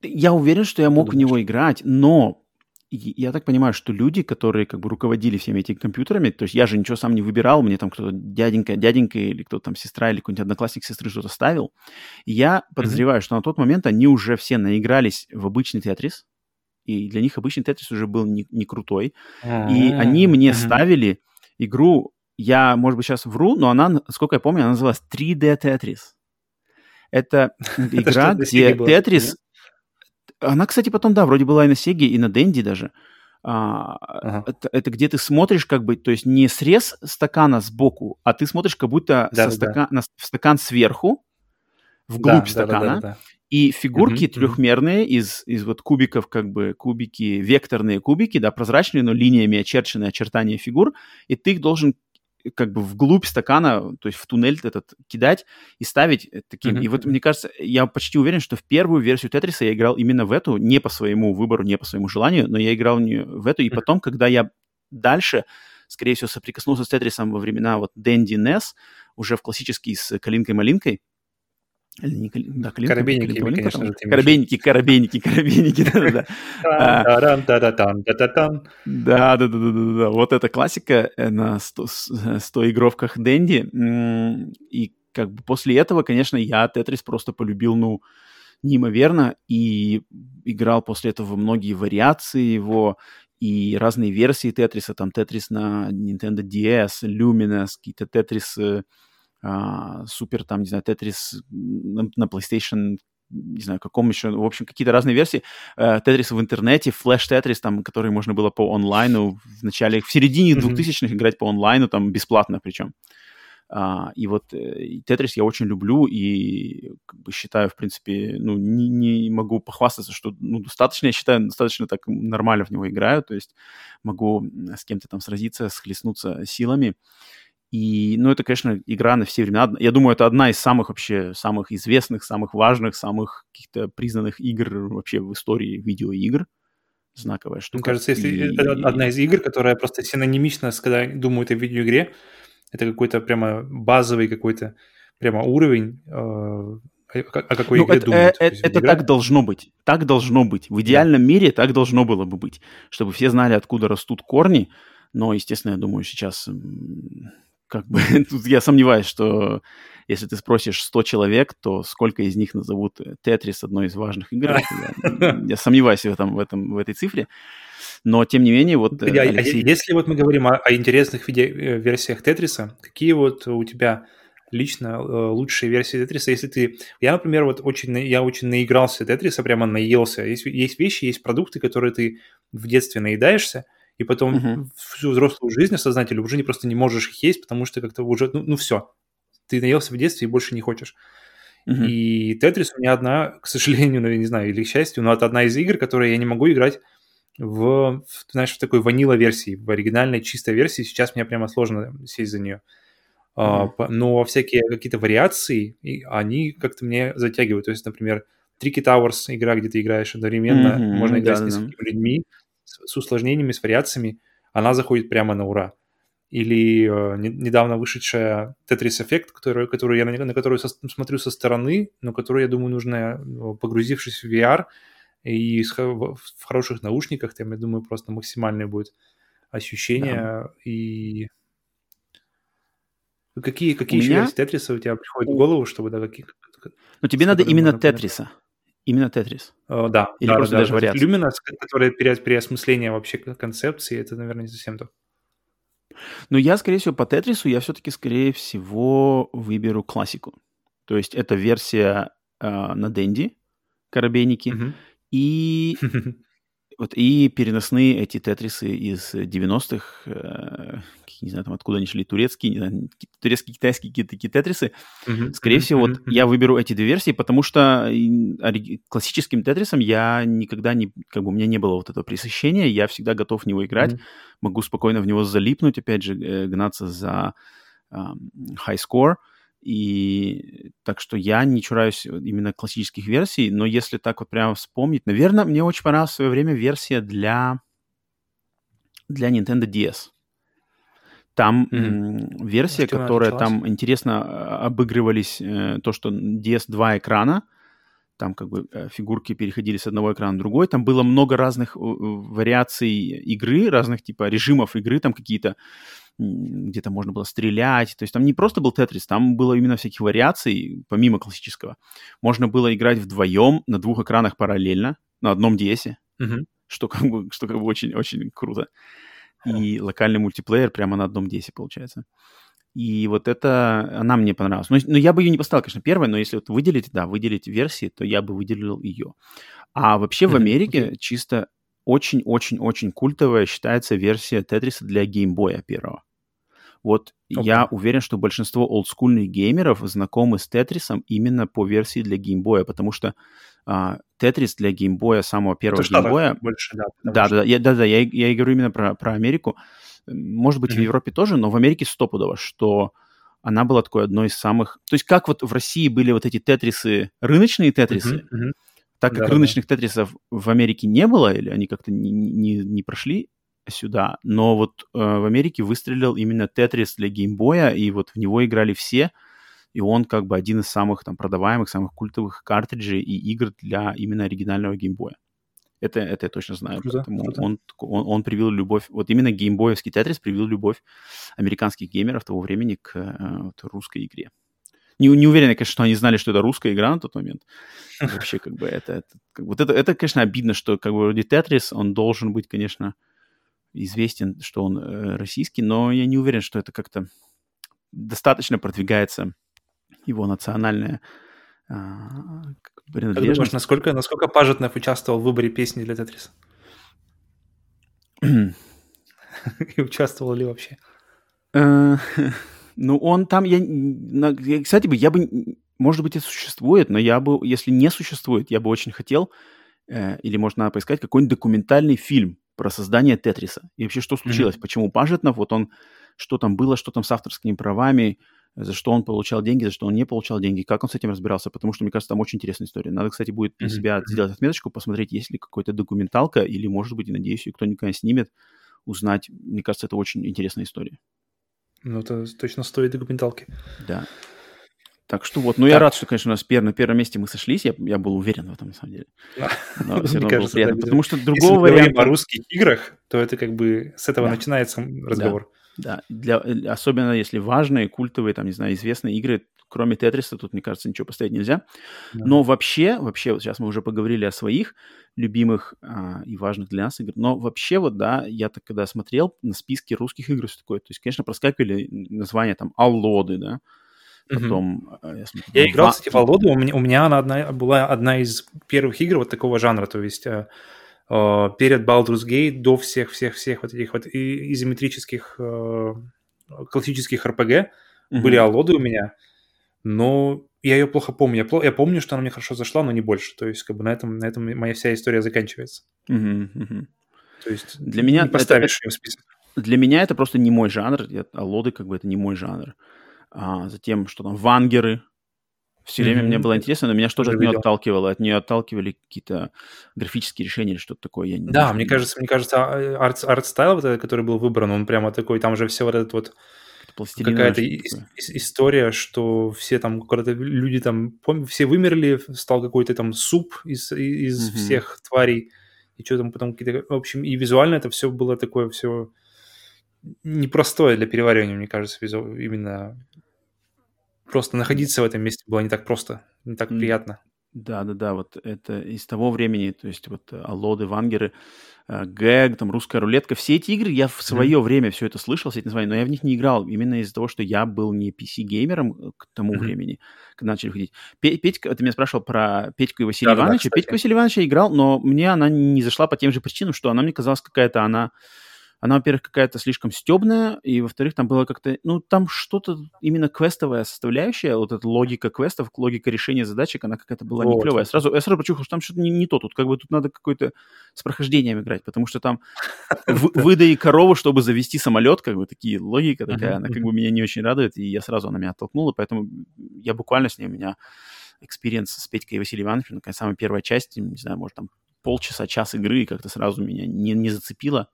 Я уверен, что я мог в него играть, но я так понимаю, что люди, которые как бы руководили всеми этими компьютерами, то есть я же ничего сам не выбирал, мне там кто-то дяденька, дяденька или кто-то там сестра или какой-нибудь одноклассник сестры что-то ставил. Я подозреваю, mm-hmm. что на тот момент они уже все наигрались в обычный Тетрис, и для них обычный Тетрис уже был не, не крутой. Mm-hmm. И они мне mm-hmm. ставили игру, я, может быть, сейчас вру, но она, сколько я помню, она называлась 3D Tetris. *laughs* Это игра, где Тетрис она, кстати, потом, да, вроде была и на Сеге, и на Денди даже. А, ага. это, это где ты смотришь, как бы, то есть не срез стакана сбоку, а ты смотришь как будто да, со да, стакан. На, в стакан сверху, вглубь да, стакана. Да, да, да, да. И фигурки mm-hmm. трехмерные из, из вот кубиков, как бы кубики, векторные кубики, да, прозрачные, но линиями очерченные очертания фигур, и ты их должен как бы вглубь стакана, то есть в туннель этот кидать и ставить таким. Mm-hmm. И вот мне кажется, я почти уверен, что в первую версию Тетриса я играл именно в эту, не по своему выбору, не по своему желанию, но я играл в эту, и потом, когда я дальше, скорее всего, соприкоснулся с Тетрисом во времена вот Дэнди Нес, уже в классический с Калинкой-малинкой, или не да, Калинка, Коробейники, Калинка, конечно же, Коробейники, коробейники, коробейники, *laughs* да-да-да. Да-да-да-да-да. Вот эта классика э, на 100, 100 игровках Дэнди. И как бы после этого, конечно, я Тетрис просто полюбил, ну, неимоверно, и играл после этого многие вариации его, и разные версии Тетриса, там Тетрис на Nintendo DS, Luminous, какие-то Тетрис а, супер, там, не знаю, Тетрис на, на PlayStation не знаю, каком еще, в общем, какие-то разные версии. Тетрис в интернете, Flash Tetris, там, который можно было по онлайну в начале, в середине mm-hmm. 2000-х играть по онлайну, там, бесплатно причем. Uh, и вот Тетрис э, я очень люблю и как бы считаю, в принципе, ну, не, не могу похвастаться, что, ну, достаточно, я считаю, достаточно так нормально в него играю, то есть могу с кем-то там сразиться, схлестнуться силами. И, ну, это, конечно, игра на все времена. Я думаю, это одна из самых вообще, самых известных, самых важных, самых каких-то признанных игр вообще в истории видеоигр. Знаковая штука. Мне кажется, если и... это одна из игр, которая просто синонимична, когда думают о видеоигре, это какой-то прямо базовый какой-то прямо уровень, э, о какой ну, игре это, думают. Это, это так должно быть. Так должно быть. В идеальном да. мире так должно было бы быть. Чтобы все знали, откуда растут корни. Но, естественно, я думаю, сейчас как *laughs* бы тут я сомневаюсь, что если ты спросишь 100 человек, то сколько из них назовут Тетрис одной из важных игр? Я, я сомневаюсь в, этом, в, этом, в этой цифре. Но, тем не менее, вот... Э, Алексей... Если вот мы говорим о, о интересных э, версиях Тетриса, какие вот у тебя лично э, лучшие версии Тетриса, если ты... Я, например, вот очень, я очень наигрался Тетриса, прямо наелся. Есть, есть вещи, есть продукты, которые ты в детстве наедаешься, и потом uh-huh. всю взрослую жизнь осознательно уже не просто не можешь их есть, потому что как-то уже, ну, ну все, ты наелся в детстве и больше не хочешь. Uh-huh. И Тетрис у меня одна, к сожалению, ну, я не знаю, или к счастью, но это одна из игр, которые я не могу играть в, в знаешь, в такой ванила-версии, в оригинальной чистой версии. Сейчас мне прямо сложно сесть за нее. Uh-huh. Uh, но всякие какие-то вариации, они как-то мне затягивают. То есть, например, Tricky Towers, игра, где ты играешь одновременно, mm-hmm, можно играть да, с несколькими да. людьми, с усложнениями, с вариациями, она заходит прямо на ура. Или э, не, недавно вышедшая Tetris Effect, который, который я на, на которую со, смотрю со стороны, но которую, я думаю, нужно, э, погрузившись в VR и с, в, в хороших наушниках, там, я думаю, просто максимальное будет ощущение. Да. И какие, какие еще меня... Тетриса у тебя приходят в голову, чтобы, да, какие... Ну, тебе надо именно Тетриса. Именно Тетрис? О, да. Или да, просто да, даже да. вариация? Люминас, который переосмысление вообще концепции, это, наверное, не совсем то. Ну, я, скорее всего, по Тетрису я все-таки, скорее всего, выберу классику. То есть это версия э, на Денди, коробейники, mm-hmm. и *laughs* Вот и переносные эти тетрисы из 90-х, э, не знаю, там откуда они шли, турецкие, не знаю, турецкие, китайские какие-то такие тетрисы. Mm-hmm. Скорее mm-hmm. всего, вот я выберу эти две версии, потому что классическим тетрисом я никогда не, как бы у меня не было вот этого пресыщения, я всегда готов в него играть, mm-hmm. могу спокойно в него залипнуть, опять же, э, гнаться за э, high score. И так что я не чураюсь именно классических версий, но если так вот прямо вспомнить, наверное, мне очень понравилась в свое время версия для, для Nintendo DS. Там mm-hmm. версия, Может, которая там интересно а, обыгрывались э, то, что DS два экрана, там как бы э, фигурки переходили с одного экрана на другой, там было много разных вариаций игры, разных типа режимов игры, там какие-то где-то можно было стрелять. То есть там не просто был Тетрис, там было именно всяких вариаций, помимо классического. Можно было играть вдвоем на двух экранах параллельно, на одном DS, mm-hmm. что как бы, что как бы очень-очень круто. И *laughs* локальный мультиплеер прямо на одном DS получается. И вот это, она мне понравилась. Но, но я бы ее не поставил, конечно, первой, но если вот выделить, да, выделить версии, то я бы выделил ее. А вообще в Америке okay. чисто очень-очень-очень культовая считается версия Тетриса для геймбоя первого. Вот okay. я уверен, что большинство олдскульных геймеров знакомы с Тетрисом именно по версии для геймбоя, потому что а, Тетрис для геймбоя, самого первого геймбоя... больше, да. Да, что... да, я, да, да, я, я и говорю именно про, про Америку. может быть, mm-hmm. в Европе тоже, но в Америке стопудово, что она была такой одной из самых... То есть как вот в России были вот эти тетрисы, рыночные тетрисы, mm-hmm. Mm-hmm. так как да, рыночных да. тетрисов в Америке не было, или они как-то не, не, не прошли сюда, но вот э, в Америке выстрелил именно тетрис для геймбоя, и вот в него играли все, и он как бы один из самых там продаваемых, самых культовых картриджей и игр для именно оригинального геймбоя. Это, это я точно знаю. Круто, поэтому круто. Он, он, он привил любовь, вот именно геймбоевский тетрис привил любовь американских геймеров того времени к э, вот, русской игре. Не, не уверен, конечно, что они знали, что это русская игра на тот момент. Вообще, как бы, это, это, вот это, это, конечно, обидно, что, как бы, вроде Тетрис, он должен быть, конечно, известен, что он э, российский, но я не уверен, что это как-то достаточно продвигается его национальная а, принадлежность. Как думаешь, насколько, насколько Пажетнов участвовал в выборе песни для Тетрис? *clears throat* И участвовал ли вообще? Э, *laughs* ну, он там, я, кстати, бы я бы, может быть, и существует, но я бы, если не существует, я бы очень хотел, э, или, может, надо поискать какой-нибудь документальный фильм про создание Тетриса. И вообще, что случилось, почему Пажетнов, вот он, что там было, что там с авторскими правами, за что он получал деньги, за что он не получал деньги, как он с этим разбирался, потому что, мне кажется, там очень интересная история. Надо, кстати, будет для себя mm-hmm. сделать отметочку, посмотреть, есть ли какой-то документалка, или, может быть, надеюсь, кто-нибудь снимет, узнать. Мне кажется, это очень интересная история. Ну, это точно стоит документалки. Да. Так что вот, ну так. я рад, что, конечно, у нас пер, на первом месте мы сошлись, я, я был уверен в этом, на самом деле. Но *laughs* все равно было приятно, потому что другого варианта... о русских играх, то это как бы с этого начинается разговор. Да, для, э, особенно если важные, культовые, там, не знаю, известные игры, кроме Тетриса, тут, мне кажется, ничего поставить нельзя. Да. Но вообще, вообще, вот сейчас мы уже поговорили о своих любимых а, и важных для нас игр, но вообще вот, да, я так когда смотрел на списке русских игр, все такое, то есть, конечно, проскакивали названия там Аллоды, да, Потом, mm-hmm. я, смотрю, я играл, кстати, в Аллоду, у меня, у меня она одна, была одна из первых игр вот такого жанра, то есть Э, перед Baldur's Gate до всех-всех-всех вот этих вот изометрических э, классических RPG mm-hmm. были алоды у меня, но я ее плохо помню. Я, я помню, что она мне хорошо зашла, но не больше. То есть, как бы на этом, на этом моя вся история заканчивается. Mm-hmm. Mm-hmm. То есть для меня не поставишь это, ее в список. Для меня это просто не мой жанр. Аллоды как бы это не мой жанр. А затем, что там, вангеры, все время mm-hmm. мне было интересно, но меня что-то от нее отталкивало. От нее отталкивали какие-то графические решения или что-то такое. Я не да, мне кажется, мне кажется, а, арт, art style, вот этот, который был выбран, он прямо такой, там же все вот этот вот какая-то история, что все там, когда люди там, помню, все вымерли, стал какой-то там суп из, из mm-hmm. всех тварей, и что там потом какие-то, в общем, и визуально это все было такое все непростое для переваривания, мне кажется, именно Просто находиться в этом месте было не так просто, не так приятно. Да, да, да, вот это из того времени, то есть вот э, Аллоды, Вангеры, э, Гэг, там русская рулетка, все эти игры я в свое mm-hmm. время все это слышал, все эти названия, но я в них не играл именно из-за того, что я был не PC-геймером э, к тому mm-hmm. времени, когда начали ходить. Петька, ты меня спрашивал про Петьку и Василия да, Ивановича. Да, Петьку Василия Ивановича играл, но мне она не зашла по тем же причинам, что она мне казалась какая-то, она она, во-первых, какая-то слишком стебная, и, во-вторых, там было как-то, ну, там что-то именно квестовая составляющая, вот эта логика квестов, логика решения задачек, она какая-то была вот. не клевая. Сразу, я сразу почувствовал, что там что-то не, не то тут, как бы тут надо какой-то с прохождением играть, потому что там *laughs* выдай корову, чтобы завести самолет, как бы такие логика такая, она как бы меня не очень радует, и я сразу, она меня оттолкнула, поэтому я буквально с ней, у меня experience с Петькой и Василием Ивановичем, такая самая первая часть, не знаю, может, там полчаса, час игры, как-то сразу меня не, не зацепило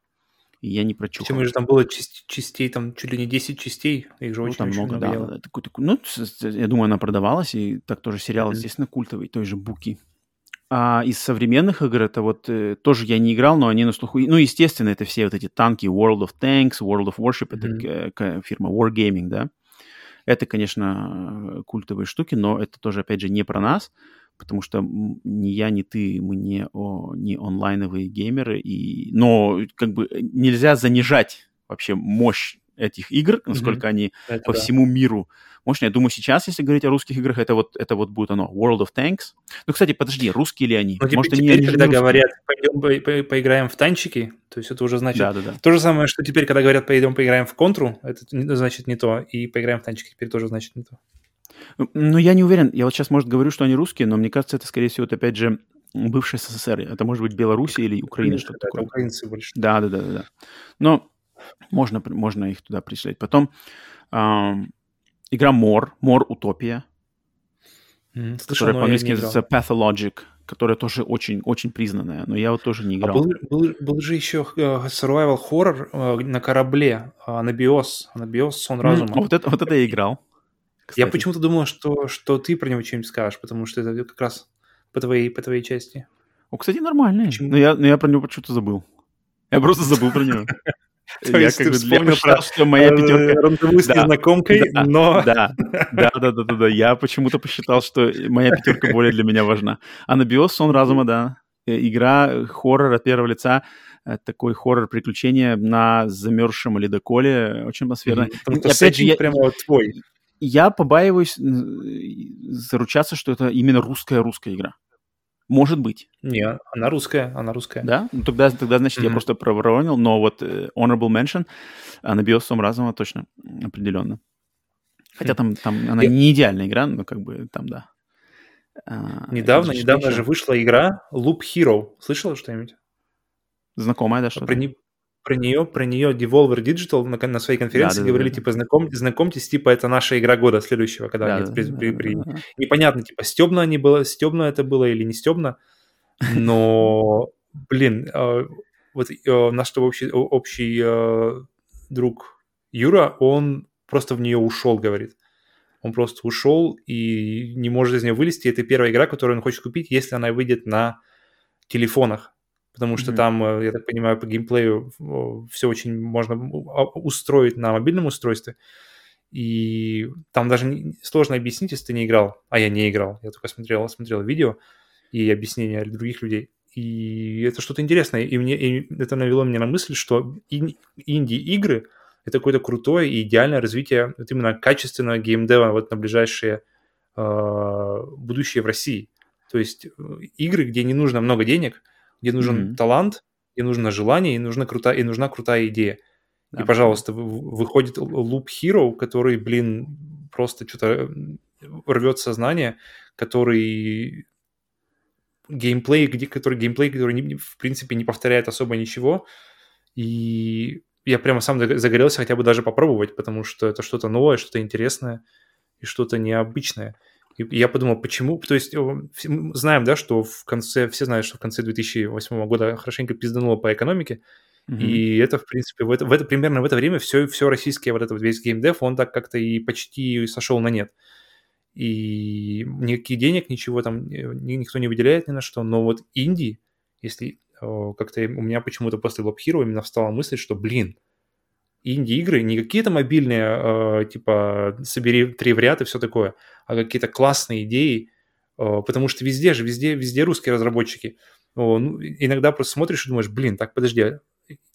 и я не прочухал. Почему же там было частей, там чуть ли не 10 частей, их же ну, очень, там очень много, много да. Такой, такой, ну, я думаю, она продавалась, и так тоже сериал, mm-hmm. естественно, культовый, той же Буки. А из современных игр это вот э, тоже я не играл, но они на слуху. Ну, естественно, это все вот эти танки World of Tanks, World of Warship, mm-hmm. это фирма Wargaming, да. Это, конечно, культовые штуки, но это тоже, опять же, не про нас потому что ни я, ни ты, мы не, о, не онлайновые геймеры, и, но как бы нельзя занижать вообще мощь этих игр, насколько mm-hmm. они это по да. всему миру мощные. Я думаю, сейчас, если говорить о русских играх, это вот, это вот будет оно, World of Tanks. Ну, кстати, подожди, русские ли они? Ну, теперь, Может, теперь, они, когда они говорят, пойдем по, по, поиграем в танчики, то есть это уже значит... Да, да, да. То же самое, что теперь, когда говорят, пойдем поиграем в контру, это значит не то, и поиграем в танчики теперь тоже значит не то. Ну, я не уверен. Я вот сейчас, может, говорю, что они русские, но мне кажется, это, скорее всего, это, опять же, бывший СССР. Это может быть Белоруссия или Украина, что-то такое. украинцы больше. Да, да, да, да. Но Можно, можно их туда пришлять. Потом э, игра Мор, Мор Утопия, которая по-английски называется Pathologic, которая тоже очень, очень признанная, но я вот тоже не а играл. А был, был, был же еще uh, survival horror uh, на корабле, uh, Анабиос, Анабиос, сон разума. Mm, вот, это, вот это я играл. Кстати. Я почему-то думал, что, что ты про него что-нибудь скажешь, потому что это как раз по твоей, по твоей части. О, кстати, нормальный. Но я, но я про него почему-то забыл. Я просто забыл про него. *laughs* То я есть как ты бы вспомнил про что моя э, пятерка... Рандеву с незнакомкой, но... *laughs* Да, да, да, да, да, да. Я почему-то посчитал, что моя пятерка более для меня важна. А на Биос сон разума, да. Э, игра хоррор от первого лица э, такой хоррор приключения на замерзшем ледоколе, очень атмосферно. Опять же, я, прямо твой. Я побаиваюсь заручаться, что это именно русская-русская игра. Может быть. Не, она русская, она русская. Да? Ну, тогда, тогда значит, mm-hmm. я просто проворонил, но вот uh, Honorable Mention, она бьет сом разума точно, определенно. Хотя там, там она я... не идеальная игра, но как бы там, да. А, недавно, недавно же вышла игра Loop Hero. Слышала что-нибудь? Знакомая, да, что-то? Про, не, про нее, про нее Devolver Digital на, на своей конференции да, говорили, да, да. типа, знаком, знакомьтесь, типа, это наша игра года следующего, когда да, они да, при, да, при, при... Да, да. непонятно, типа, стебно они было, стебно это было или не стебно, но, блин, э, вот э, наш общий, общий э, друг Юра, он просто в нее ушел, говорит. Он просто ушел и не может из нее вылезти. Это первая игра, которую он хочет купить, если она выйдет на телефонах потому что mm-hmm. там, э, я так понимаю, по геймплею все очень можно а, устроить на мобильном устройстве. И там даже сложно объяснить, если ты не играл. А я не играл, я только смотрел, смотрел видео и объяснения других людей. И это что-то интересное. И, мне, и это навело меня на мысль, что инди-игры — это какое-то крутое и идеальное развитие вот именно качественного геймдева вот на ближайшие э, будущее в России. То есть э, игры, где не нужно много денег — где нужен mm-hmm. талант, где нужно желание и нужна крутая, и нужна крутая идея. Да. И, пожалуйста, выходит Loop Hero, который, блин, просто что-то рвет сознание, который геймплей, где, который геймплей, который, не, в принципе, не повторяет особо ничего. И я прямо сам загорелся хотя бы даже попробовать, потому что это что-то новое, что-то интересное и что-то необычное. И я подумал, почему? То есть знаем, да, что в конце, все знают, что в конце 2008 года хорошенько пиздануло по экономике, mm-hmm. и это, в принципе, в это, в это, примерно в это время все, все российское, вот это вот весь геймдев, он так как-то и почти сошел на нет. И никаких денег, ничего там никто не выделяет ни на что, но вот инди, если как-то у меня почему-то после Lab Hero именно встала мысль, что, блин, инди-игры, не какие-то мобильные, э, типа, собери три в ряд и все такое, а какие-то классные идеи, э, потому что везде же, везде, везде русские разработчики. О, ну, иногда просто смотришь и думаешь, блин, так, подожди, а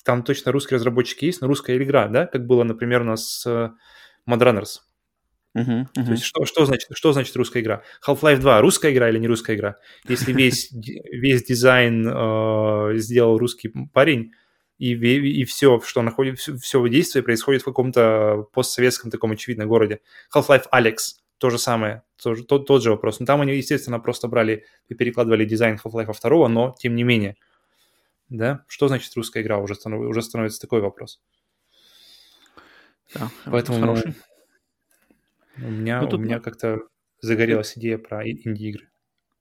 там точно русские разработчики есть, но русская игра, да, как было, например, у нас с э, Mad Runners. Uh-huh, uh-huh. То есть что, что, значит, что значит русская игра? Half-Life 2 русская игра или не русская игра? Если весь, весь дизайн э, сделал русский парень, и, и все, что находит, все, все действие происходит в каком-то постсоветском таком очевидно городе. Half-Life Alex, то же самое, тоже, тот, тот же вопрос. Но там они, естественно, просто брали и перекладывали дизайн Half-Life 2, но тем не менее. Да? Что значит русская игра? Уже, станов, уже становится такой вопрос. Да, Поэтому хороший. у меня, ну, тут... у меня как-то загорелась идея про инди-игры.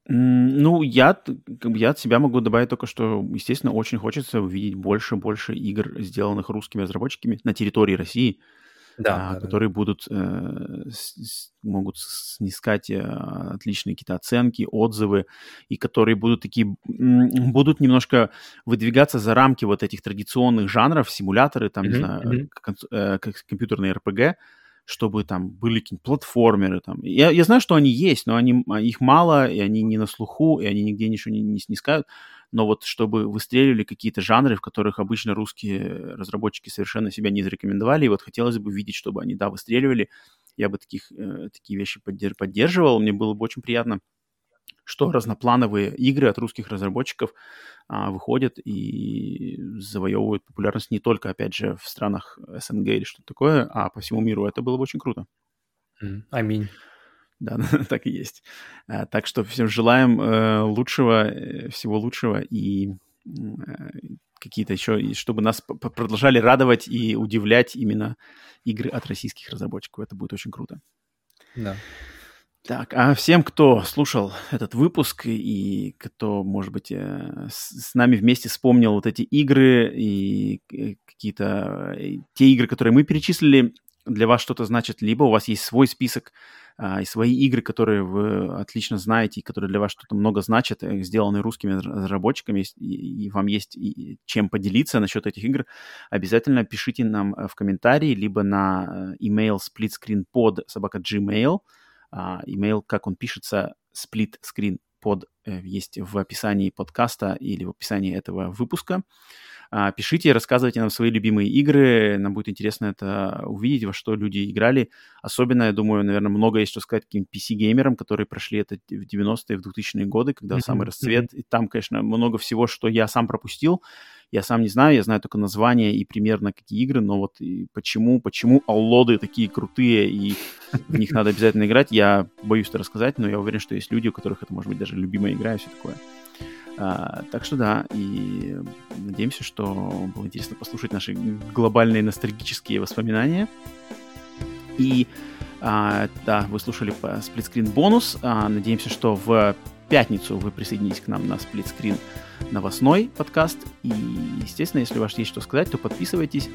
Ну, я, как бы я от себя могу добавить только, что, естественно, очень хочется увидеть больше и больше игр, сделанных русскими разработчиками на территории России, да, а, да, которые да. будут э, с, могут снискать э, отличные какие-то оценки, отзывы, и которые будут такие будут немножко выдвигаться за рамки вот этих традиционных жанров, симуляторы, там, mm-hmm, не знаю, mm-hmm. Кон- э, компьютерные RPG, чтобы там были какие-нибудь платформеры. Там. Я, я знаю, что они есть, но они, а, их мало, и они не на слуху, и они нигде ничего не, не снискают. Но вот чтобы выстреливали какие-то жанры, в которых обычно русские разработчики совершенно себя не зарекомендовали, и вот хотелось бы видеть, чтобы они, да, выстреливали. Я бы таких, э, такие вещи поддерживал, мне было бы очень приятно что разноплановые игры от русских разработчиков а, выходят и завоевывают популярность не только, опять же, в странах СНГ или что-то такое, а по всему миру. Это было бы очень круто. Аминь. *laughs* Да, так и есть. А, так что всем желаем э, лучшего, э, всего лучшего и э, какие-то еще, чтобы нас продолжали радовать и удивлять именно игры от российских разработчиков. Это будет очень круто. Да. Так, а всем, кто слушал этот выпуск и кто, может быть, э, с нами вместе вспомнил вот эти игры и э, какие-то э, те игры, которые мы перечислили, для вас что-то значит, либо у вас есть свой список а, и свои игры, которые вы отлично знаете, и которые для вас что-то много значат, сделанные русскими разработчиками, и, и вам есть и, чем поделиться насчет этих игр, обязательно пишите нам в комментарии, либо на email splitscreenpod собака gmail, а, имейл, как он пишется, split screen под э, есть в описании подкаста или в описании этого выпуска. А, пишите, рассказывайте нам свои любимые игры. Нам будет интересно это увидеть, во что люди играли. Особенно, я думаю, наверное, много есть что сказать каким PC-геймерам, которые прошли это в 90-е, в 2000-е годы, когда mm-hmm. самый расцвет. И там, конечно, много всего, что я сам пропустил. Я сам не знаю, я знаю только название и примерно какие игры, но вот почему, почему аллоды такие крутые и в них надо обязательно играть, я боюсь это рассказать, но я уверен, что есть люди, у которых это может быть даже любимая игра и все такое. А, так что да, и надеемся, что было интересно послушать наши глобальные ностальгические воспоминания. И а, да, вы слушали сплитскрин бонус. А, надеемся, что в пятницу вы присоединитесь к нам на сплитскрин новостной подкаст. И, естественно, если у вас есть что сказать, то подписывайтесь,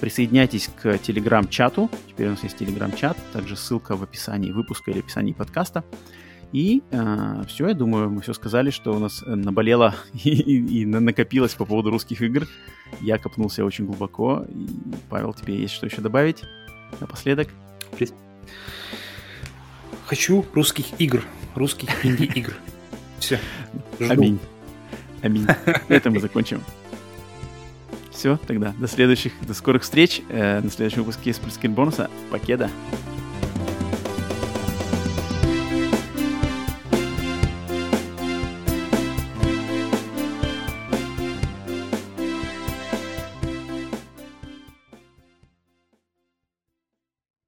присоединяйтесь к телеграм-чату. Теперь у нас есть телеграм-чат, также ссылка в описании выпуска или описании подкаста. И э, все, я думаю, мы все сказали, что у нас наболело *laughs* и, и, и накопилось по поводу русских игр. Я копнулся очень глубоко. И, Павел, тебе есть что еще добавить напоследок? Хочу русских игр, русских *laughs* инди-игр. Все. Аминь. Аминь. Это мы закончим. Все, тогда до следующих, до скорых встреч. Э, на следующем выпуске с бонуса. Покеда.